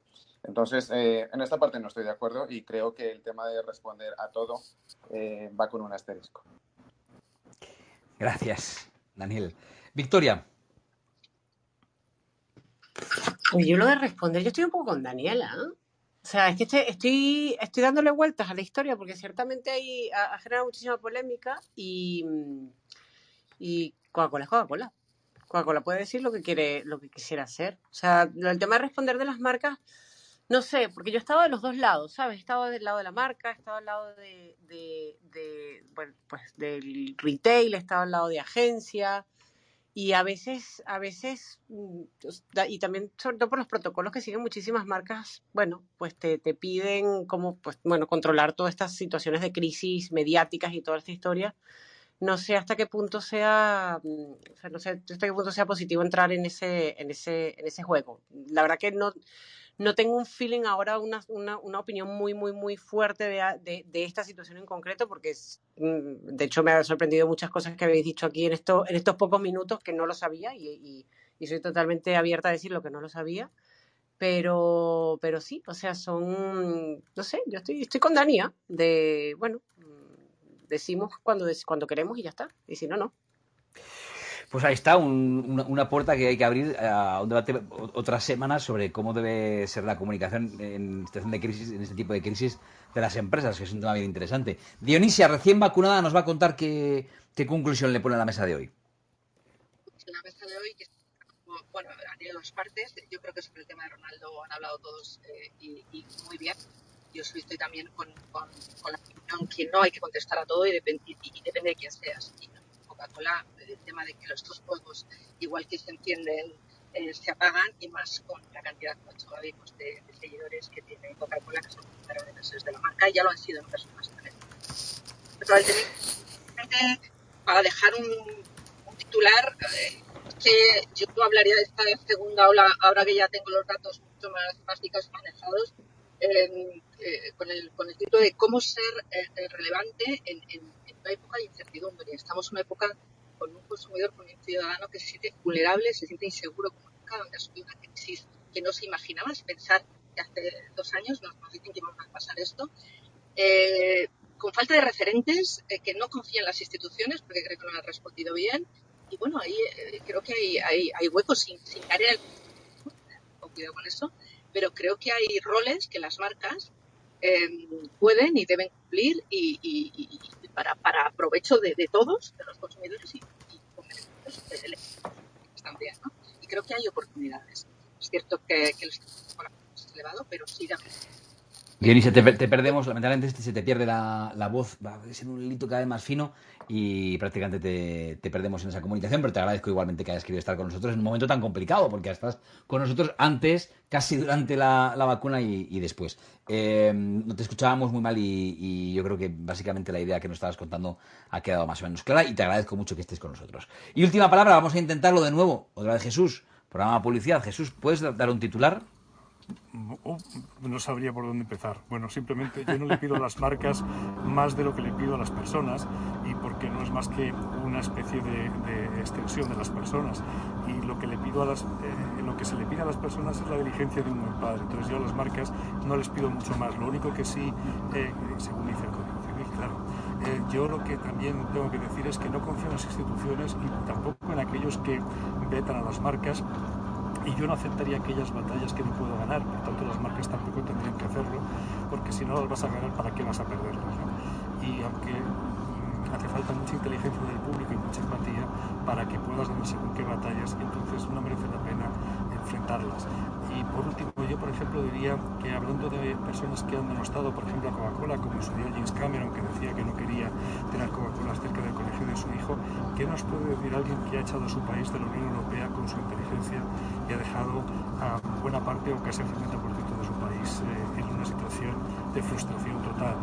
[SPEAKER 12] Entonces, eh, en esta parte no estoy de acuerdo y creo que el tema de responder a todo eh, va con un asterisco.
[SPEAKER 3] Gracias, Daniel. Victoria,
[SPEAKER 17] pues yo lo de responder, yo estoy un poco con Daniela. ¿eh? O sea, es que estoy, estoy, dándole vueltas a la historia porque ciertamente hay, ha, generado muchísima polémica y, y Coca-Cola es Coca-Cola. Coca-Cola puede decir lo que quiere, lo que quisiera hacer. O sea, el tema de responder de las marcas, no sé, porque yo he estado de los dos lados, ¿sabes? He estado del lado de la marca, he estado al lado de, de, de bueno, pues del retail, he estado al lado de agencia, y a veces, a veces, mm, y también sobre todo por los protocolos que siguen muchísimas marcas, bueno, pues te, te piden como, pues, bueno, controlar todas estas situaciones de crisis mediáticas y toda esta historia. No sé hasta qué punto sea, mm, o sea, no sé hasta qué punto sea positivo entrar en ese, en ese, en ese juego. La verdad que no, no tengo un feeling ahora, una, una, una opinión muy, muy, muy fuerte de, de, de, esta situación en concreto, porque es, mm, de hecho me ha sorprendido muchas cosas que habéis dicho aquí en, esto, en estos pocos minutos que no lo sabía y, y, soy totalmente abierta a decir lo que no lo sabía. Pero, pero sí, o sea, son, no sé, yo estoy, estoy con Dania de, bueno, mm, decimos cuando, cuando queremos y ya está, y si no, no.
[SPEAKER 3] Pues ahí está, una, puerta que hay que abrir a un debate otras semanas sobre cómo debe ser la comunicación en situación de crisis, en este tipo de crisis de las empresas, que es un tema bien interesante. Dionisia, recién vacunada, nos va a contar qué, conclusión le pone a la mesa de hoy.
[SPEAKER 18] La mesa de hoy, que, bueno, han ido dos partes. Yo creo que sobre el tema de Ronaldo han hablado todos eh, y, muy bien. Yo estoy también con, la opinión que no hay que contestar a todo y, depende de quién seas. Coca-Cola el tema de que los dos juegos, igual que se encienden
[SPEAKER 7] eh, se apagan y más con la cantidad pues, de, de, seguidores que tiene Coca-Cola, que son los de la marca, y ya lo han sido en personas diferentes. para dejar un, un titular, eh, que yo hablaría de esta segunda ola, ahora que ya tengo los datos mucho más básicos manejados, eh, con, el, con el título de cómo ser eh, relevante en, en, una época de incertidumbre. Estamos en una época con un consumidor, con un ciudadano que se siente vulnerable, se siente inseguro como nunca, donde ha subido una crisis que no se imaginaba. pensar que hace dos años nos, nos dicen que vamos a pasar esto. Eh, con falta de referentes, eh, que no confían en las instituciones porque creen que no han respondido bien. Y bueno, ahí eh, creo que hay, hay, hay huecos sin, sin en el... Cuidado con eso. Pero creo que hay roles que las marcas eh, pueden y deben cumplir y, y, para, para, provecho de, todos, de los consumidores y, y también, ¿no? Y creo que hay oportunidades. Es cierto que, que el es elevado, pero sí da
[SPEAKER 3] Dionisio, te, te, perdemos, lamentablemente se te pierde la, la voz, va a ser un hilito cada vez más fino y prácticamente te, te, perdemos en esa comunicación, pero te agradezco igualmente que hayas querido estar con nosotros en un momento tan complicado, porque estás con nosotros antes, casi durante la, la vacuna y, después. Eh, no te escuchábamos muy mal y, y, yo creo que básicamente la idea que nos estabas contando ha quedado más o menos clara y te agradezco mucho que estés con nosotros. Y última palabra, vamos a intentarlo de nuevo, otra vez Jesús, programa Publicidad. Jesús, ¿puedes dar un titular?
[SPEAKER 16] Oh, no sabría por dónde empezar. Bueno, simplemente yo no le pido a las marcas más de lo que le pido a las personas y porque no es más que una especie de, extensión de las personas y lo que le pido a las eh, lo que se le pide a las personas es la diligencia de un buen padre. Entonces yo a las marcas no les pido mucho más. Lo único que sí, eh, según dice el Código Civil, claro, eh, yo lo que también tengo que decir es que no confío en las instituciones y tampoco en aquellos que vetan a las marcas y yo no aceptaría aquellas batallas que no puedo ganar, por tanto las marcas tampoco tendrían que hacerlo, porque si no las vas a ganar, ¿para qué vas a perderlas? Y aunque mm, hace falta mucha inteligencia del público y mucha empatía para que puedas ganar según qué batallas, entonces no merece la pena enfrentarlas. Y por último, yo por ejemplo diría que hablando de personas que han denostado, por ejemplo, a Coca-Cola, como su día James Cameron, que decía que no quería tener Coca-Cola cerca del colegio de su hijo, ¿qué nos puede decir alguien que ha echado a su país de la Unión Europea con su inteligencia y ha dejado a buena parte o casi el 50% de su país eh, en una situación de frustración total?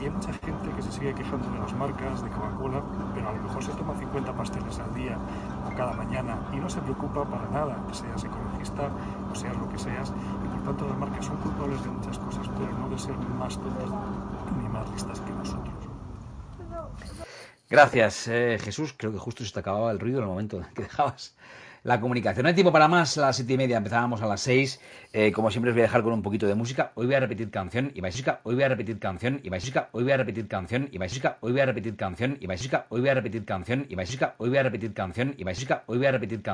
[SPEAKER 16] Y hay mucha gente que se sigue quejando de las marcas, de Coca-Cola, pero a lo mejor se toma 50 pasteles al día cada mañana y no se preocupa para nada, seas ecologista o seas lo que seas. Y por tanto las marcas son culpables de muchas cosas, pero no de ser más tontas ni más listas que nosotros.
[SPEAKER 3] Gracias, eh, Jesús. Creo que justo se te acababa el ruido en el momento en que dejabas la comunicación. No hay tiempo para más, a las siete y media empezábamos a las seis. Eh, como siempre os voy a dejar con un poquito de música. Hoy voy a repetir canción y vais hoy voy a repetir canción y vais hoy voy a repetir canción y vais hoy voy a repetir canción y vais hoy voy a repetir canción y vais hoy voy a repetir canción y vais hoy voy a repetir canción